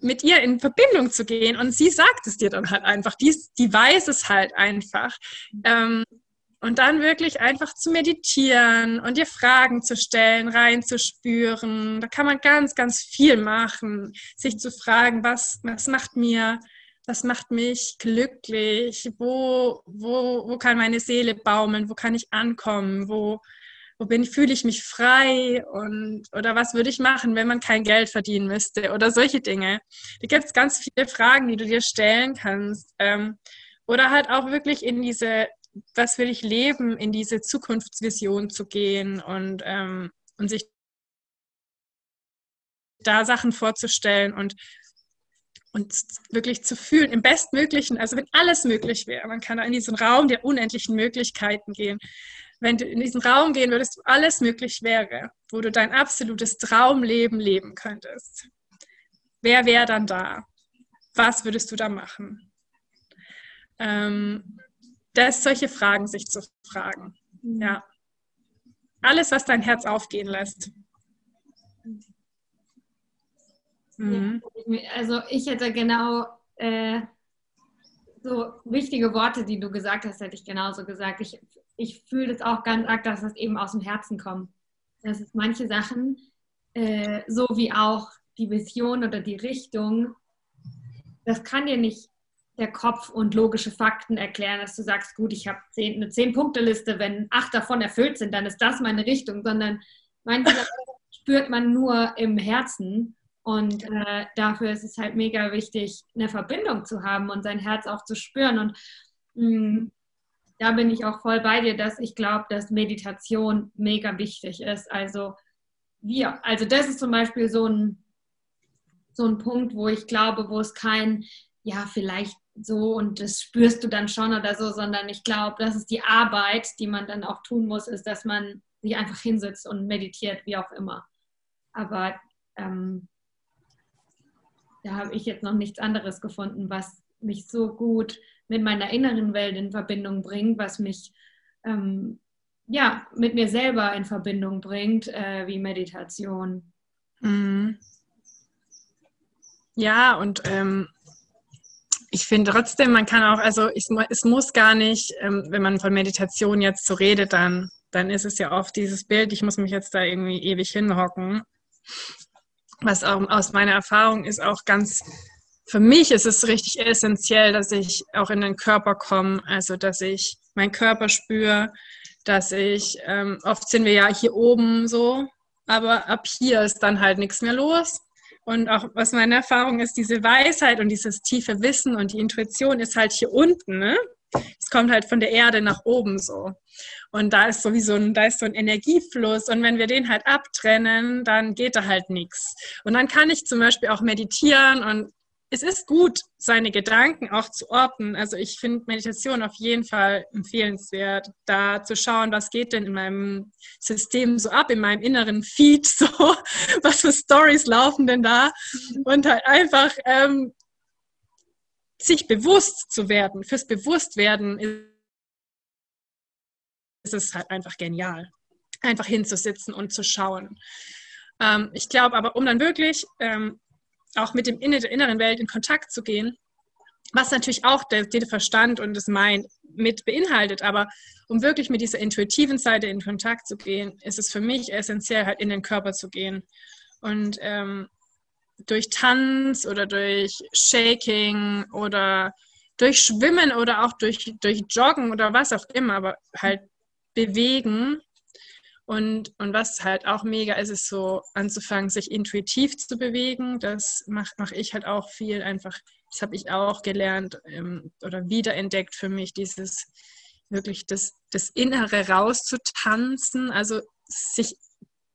mit ihr in Verbindung zu gehen. Und sie sagt es dir dann halt einfach. Die, die weiß es halt einfach. Ähm, und dann wirklich einfach zu meditieren und dir Fragen zu stellen, reinzuspüren. Da kann man ganz, ganz viel machen. Sich zu fragen, was, was macht mir, was macht mich glücklich? Wo, wo, wo kann meine Seele baumeln? Wo kann ich ankommen? Wo, wo bin, fühle ich mich frei? Und, oder was würde ich machen, wenn man kein Geld verdienen müsste? Oder solche Dinge. Da gibt es ganz viele Fragen, die du dir stellen kannst. Ähm, oder halt auch wirklich in diese was will ich leben, in diese Zukunftsvision zu gehen und, ähm, und sich da Sachen vorzustellen und, und wirklich zu fühlen, im Bestmöglichen, also wenn alles möglich wäre, man kann da in diesen Raum der unendlichen Möglichkeiten gehen. Wenn du in diesen Raum gehen würdest, wo alles möglich wäre, wo du dein absolutes Traumleben leben könntest, wer wäre dann da? Was würdest du da machen? Ähm, das solche Fragen sich zu fragen. Ja. Alles, was dein Herz aufgehen lässt. Mhm. Also ich hätte genau äh, so wichtige Worte, die du gesagt hast, hätte ich genauso gesagt. Ich, ich fühle das auch ganz arg, dass das eben aus dem Herzen kommt. Dass es manche Sachen, äh, so wie auch die Vision oder die Richtung, das kann dir nicht der Kopf und logische Fakten erklären, dass du sagst, gut, ich habe eine Zehn-Punkte-Liste, wenn acht davon erfüllt sind, dann ist das meine Richtung, sondern manche [LAUGHS] spürt man nur im Herzen. Und äh, dafür ist es halt mega wichtig, eine Verbindung zu haben und sein Herz auch zu spüren. Und mh, mm, da bin ich auch voll bei dir, dass ich glaube, dass Meditation mega wichtig ist. Also wir, also das ist zum Beispiel so ein, so ein Punkt, wo ich glaube, wo es kein, ja, vielleicht so und das spürst du dann schon oder so, sondern ich glaube, das ist die Arbeit, die man dann auch tun muss, ist, dass man sich einfach hinsetzt und meditiert, wie auch immer. Aber ähm, da habe ich jetzt noch nichts anderes gefunden, was mich so gut mit meiner inneren Welt in Verbindung bringt, was mich ähm, ja mit mir selber in Verbindung bringt, äh, wie Meditation. Mhm. Ja, und ähm, ich finde trotzdem, man kann auch, also ich, es muss gar nicht, ähm, wenn man von Meditation jetzt so redet, dann, dann ist es ja oft dieses Bild, ich muss mich jetzt da irgendwie ewig hinhocken. Was auch aus meiner Erfahrung ist auch ganz, für mich ist es richtig essentiell, dass ich auch in den Körper komme, also dass ich meinen Körper spüre, dass ich, ähm, oft sind wir ja hier oben so, aber ab hier ist dann halt nichts mehr los. Und auch was meine Erfahrung ist, diese Weisheit und dieses tiefe Wissen und die Intuition ist halt hier unten. Ne? Es kommt halt von der Erde nach oben so. Und da ist sowieso ein, da ist so ein Energiefluss. Und wenn wir den halt abtrennen, dann geht da halt nichts. Und dann kann ich zum Beispiel auch meditieren und es ist gut, seine Gedanken auch zu orten. Also ich finde Meditation auf jeden Fall empfehlenswert, da zu schauen, was geht denn in meinem System so ab, in meinem inneren Feed [LAUGHS] so, was für Stories laufen denn da und halt einfach ähm, sich bewusst zu werden. Fürs Bewusstwerden ist es halt einfach genial, einfach hinzusitzen und zu schauen. Ähm, ich glaube aber, um dann wirklich ähm, auch mit dem der inneren Welt in Kontakt zu gehen, was natürlich auch der, der Verstand und das Mind mit beinhaltet. Aber um wirklich mit dieser intuitiven Seite in Kontakt zu gehen, ist es für mich essentiell, halt in den Körper zu gehen. Und ähm, durch Tanz oder durch Shaking oder durch Schwimmen oder auch durch, durch Joggen oder was auch immer, aber halt bewegen und, und was halt auch mega ist, ist so anzufangen, sich intuitiv zu bewegen. Das mache mach ich halt auch viel einfach. Das habe ich auch gelernt ähm, oder wiederentdeckt für mich, dieses wirklich das, das Innere rauszutanzen, also sich,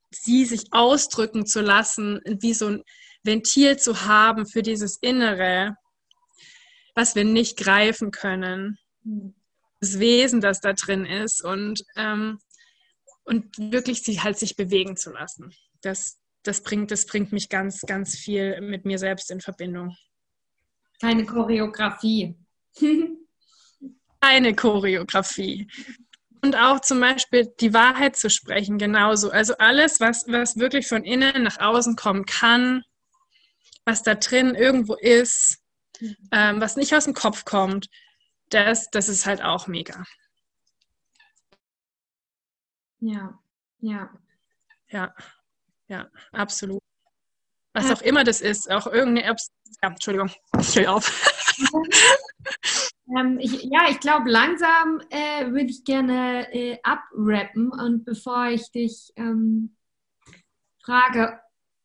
sie sich ausdrücken zu lassen, wie so ein Ventil zu haben für dieses Innere, was wir nicht greifen können. Das Wesen, das da drin ist. Und ähm, und wirklich sie halt sich bewegen zu lassen. Das, das, bringt, das bringt mich ganz, ganz viel mit mir selbst in Verbindung. Keine Choreografie. Keine Choreografie. Und auch zum Beispiel die Wahrheit zu sprechen, genauso. Also alles, was, was wirklich von innen nach außen kommen kann, was da drin irgendwo ist, ähm, was nicht aus dem Kopf kommt, das, das ist halt auch mega. Ja, ja. Ja, ja, absolut. Was auch immer das ist, auch irgendeine Apps. Ja, Entschuldigung, [LAUGHS] ich auf. [LAUGHS] ähm, ich, ja, ich glaube, langsam äh, würde ich gerne äh, abrappen und bevor ich dich ähm, frage,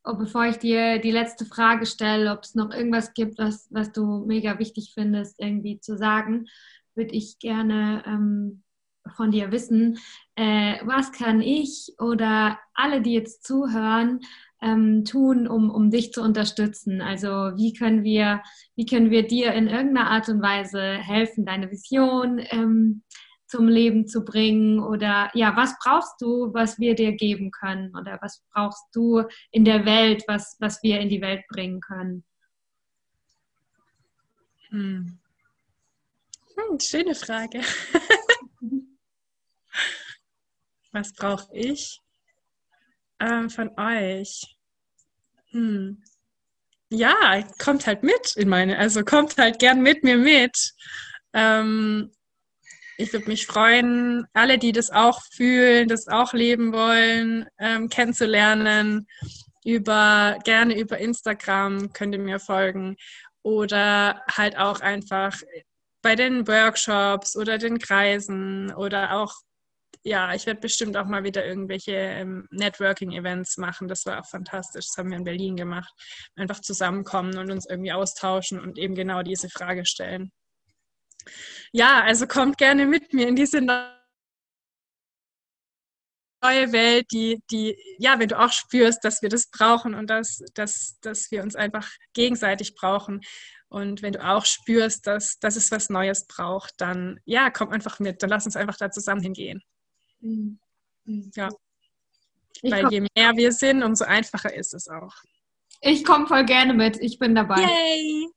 oh, bevor ich dir die letzte Frage stelle, ob es noch irgendwas gibt, was, was du mega wichtig findest, irgendwie zu sagen, würde ich gerne ähm, von dir wissen, äh, was kann ich oder alle, die jetzt zuhören, ähm, tun, um, um dich zu unterstützen? Also wie können wir, wie können wir dir in irgendeiner Art und Weise helfen, deine Vision ähm, zum Leben zu bringen? Oder ja, was brauchst du, was wir dir geben können? Oder was brauchst du in der Welt, was, was wir in die Welt bringen können? Hm. Hm, schöne Frage. [LAUGHS] Was brauche ich ähm, von euch? Hm. Ja, kommt halt mit in meine, also kommt halt gern mit mir mit. Ähm, ich würde mich freuen, alle, die das auch fühlen, das auch leben wollen, ähm, kennenzulernen. Über gerne über Instagram könnt ihr mir folgen oder halt auch einfach bei den Workshops oder den Kreisen oder auch ja, ich werde bestimmt auch mal wieder irgendwelche ähm, Networking-Events machen. Das war auch fantastisch. Das haben wir in Berlin gemacht. Einfach zusammenkommen und uns irgendwie austauschen und eben genau diese Frage stellen. Ja, also kommt gerne mit mir in diese neue Welt, die, die, ja, wenn du auch spürst, dass wir das brauchen und dass, dass, dass wir uns einfach gegenseitig brauchen. Und wenn du auch spürst, dass, dass es was Neues braucht, dann ja, komm einfach mit. Dann lass uns einfach da zusammen hingehen. Mhm. Ja. Ich Weil je mehr wir sind, umso einfacher ist es auch. Ich komme voll gerne mit. Ich bin dabei. Yay!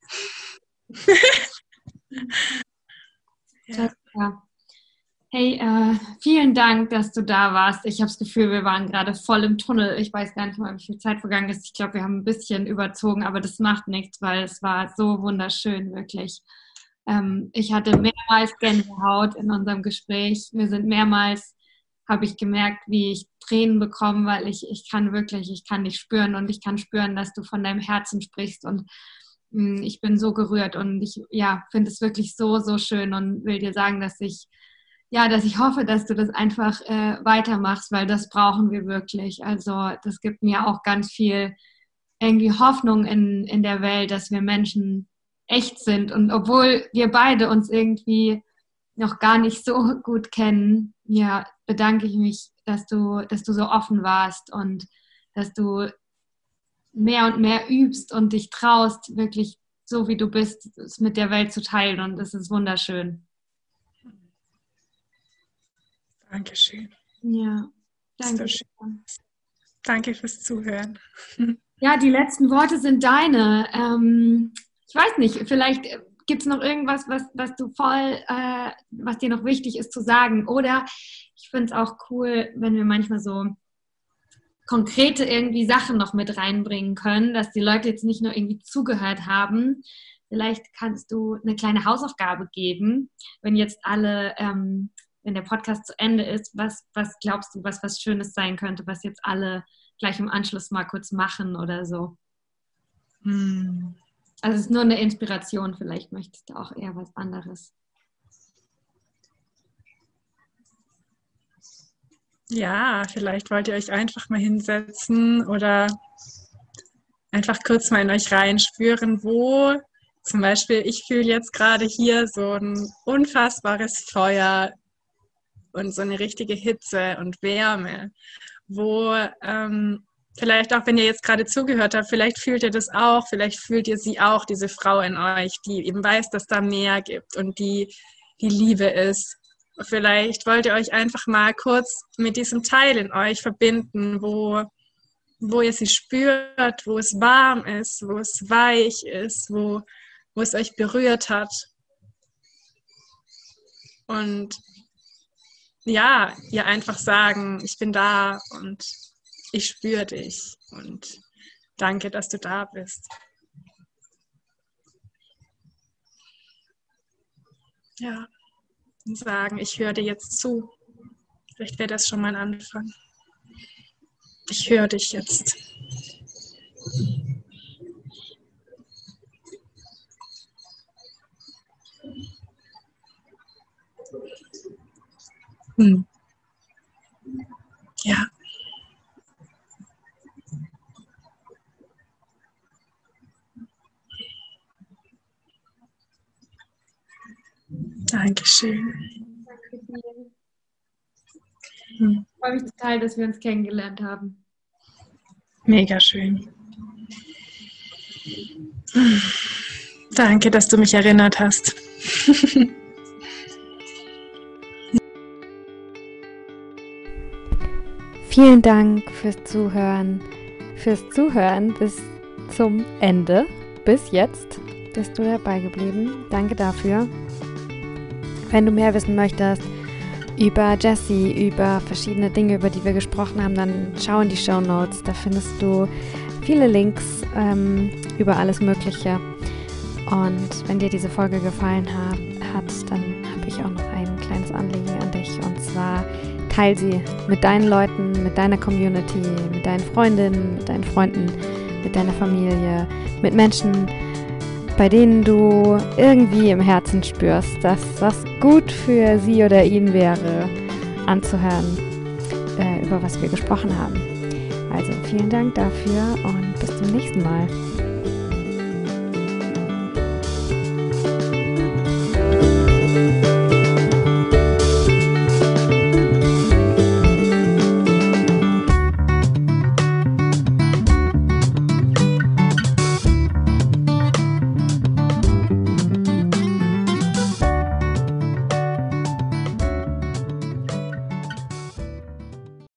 ja. [LAUGHS] ja. Hey, äh, vielen Dank, dass du da warst. Ich habe das Gefühl, wir waren gerade voll im Tunnel. Ich weiß gar nicht mal, wie viel Zeit vergangen ist. Ich glaube, wir haben ein bisschen überzogen, aber das macht nichts, weil es war so wunderschön, wirklich. Ähm, ich hatte mehrmals Gänsehaut in unserem Gespräch. Wir sind mehrmals, habe ich gemerkt, wie ich Tränen bekomme, weil ich, ich kann wirklich, ich kann dich spüren und ich kann spüren, dass du von deinem Herzen sprichst und mh, mm, ich bin so gerührt und ich ja, finde es wirklich so, so schön und will dir sagen, dass ich ja, dass ich hoffe, dass du das einfach äh, weitermachst, weil das brauchen wir wirklich. Also das gibt mir auch ganz viel irgendwie Hoffnung in, in der Welt, dass wir Menschen echt sind. Und obwohl wir beide uns irgendwie noch gar nicht so gut kennen, ja, bedanke ich mich, dass du, dass du so offen warst und dass du mehr und mehr übst und dich traust, wirklich so wie du bist, es mit der Welt zu teilen. Und das ist wunderschön. Dankeschön. Ja, danke. Danke fürs Zuhören. Ja, die letzten Worte sind deine. Ähm, ich weiß nicht, vielleicht gibt es noch irgendwas, was, was du voll, äh, was dir noch wichtig ist zu sagen. Oder ich finde es auch cool, wenn wir manchmal so konkrete irgendwie Sachen noch mit reinbringen können, dass die Leute jetzt nicht nur irgendwie zugehört haben. Vielleicht kannst du eine kleine Hausaufgabe geben, wenn jetzt alle ähm, wenn der Podcast zu Ende ist, was, was glaubst du, was was Schönes sein könnte, was jetzt alle gleich im Anschluss mal kurz machen oder so? Hm. Also es ist nur eine Inspiration, vielleicht möchtest du auch eher was anderes. Ja, vielleicht wollt ihr euch einfach mal hinsetzen oder einfach kurz mal in euch reinspüren, wo zum Beispiel, ich fühle jetzt gerade hier so ein unfassbares Feuer und so eine richtige Hitze und Wärme, wo ähm, vielleicht auch, wenn ihr jetzt gerade zugehört habt, vielleicht fühlt ihr das auch, vielleicht fühlt ihr sie auch, diese Frau in euch, die eben weiß, dass da mehr gibt und die die Liebe ist. Vielleicht wollt ihr euch einfach mal kurz mit diesem Teil in euch verbinden, wo, wo ihr sie spürt, wo es warm ist, wo es weich ist, wo, wo es euch berührt hat. Und ja, ihr einfach sagen, ich bin da und ich spüre dich und danke, dass du da bist. Ja, und sagen, ich höre dir jetzt zu. Vielleicht wäre das schon mal ein Anfang. Ich höre dich jetzt. Hm. Ja. Dankeschön. Danke dir. Ich freue mich total, dass wir uns kennengelernt haben. Mega schön. Danke, dass du mich erinnert hast. [LAUGHS] Vielen Dank fürs Zuhören, fürs Zuhören bis zum Ende. Bis jetzt bist du dabei geblieben. Danke dafür. Wenn du mehr wissen möchtest über Jessie, über verschiedene Dinge, über die wir gesprochen haben, dann schau in die Show Notes. Da findest du viele Links ähm, über alles Mögliche. Und wenn dir diese Folge gefallen hat, dann habe ich auch noch ein kleines Anliegen an dich. Und zwar Teil sie mit deinen Leuten, mit deiner Community, mit deinen Freundinnen, mit deinen Freunden, mit deiner Familie, mit Menschen, bei denen du irgendwie im Herzen spürst, dass das gut für sie oder ihn wäre, anzuhören, äh, über was wir gesprochen haben. Also vielen Dank dafür und bis zum nächsten Mal.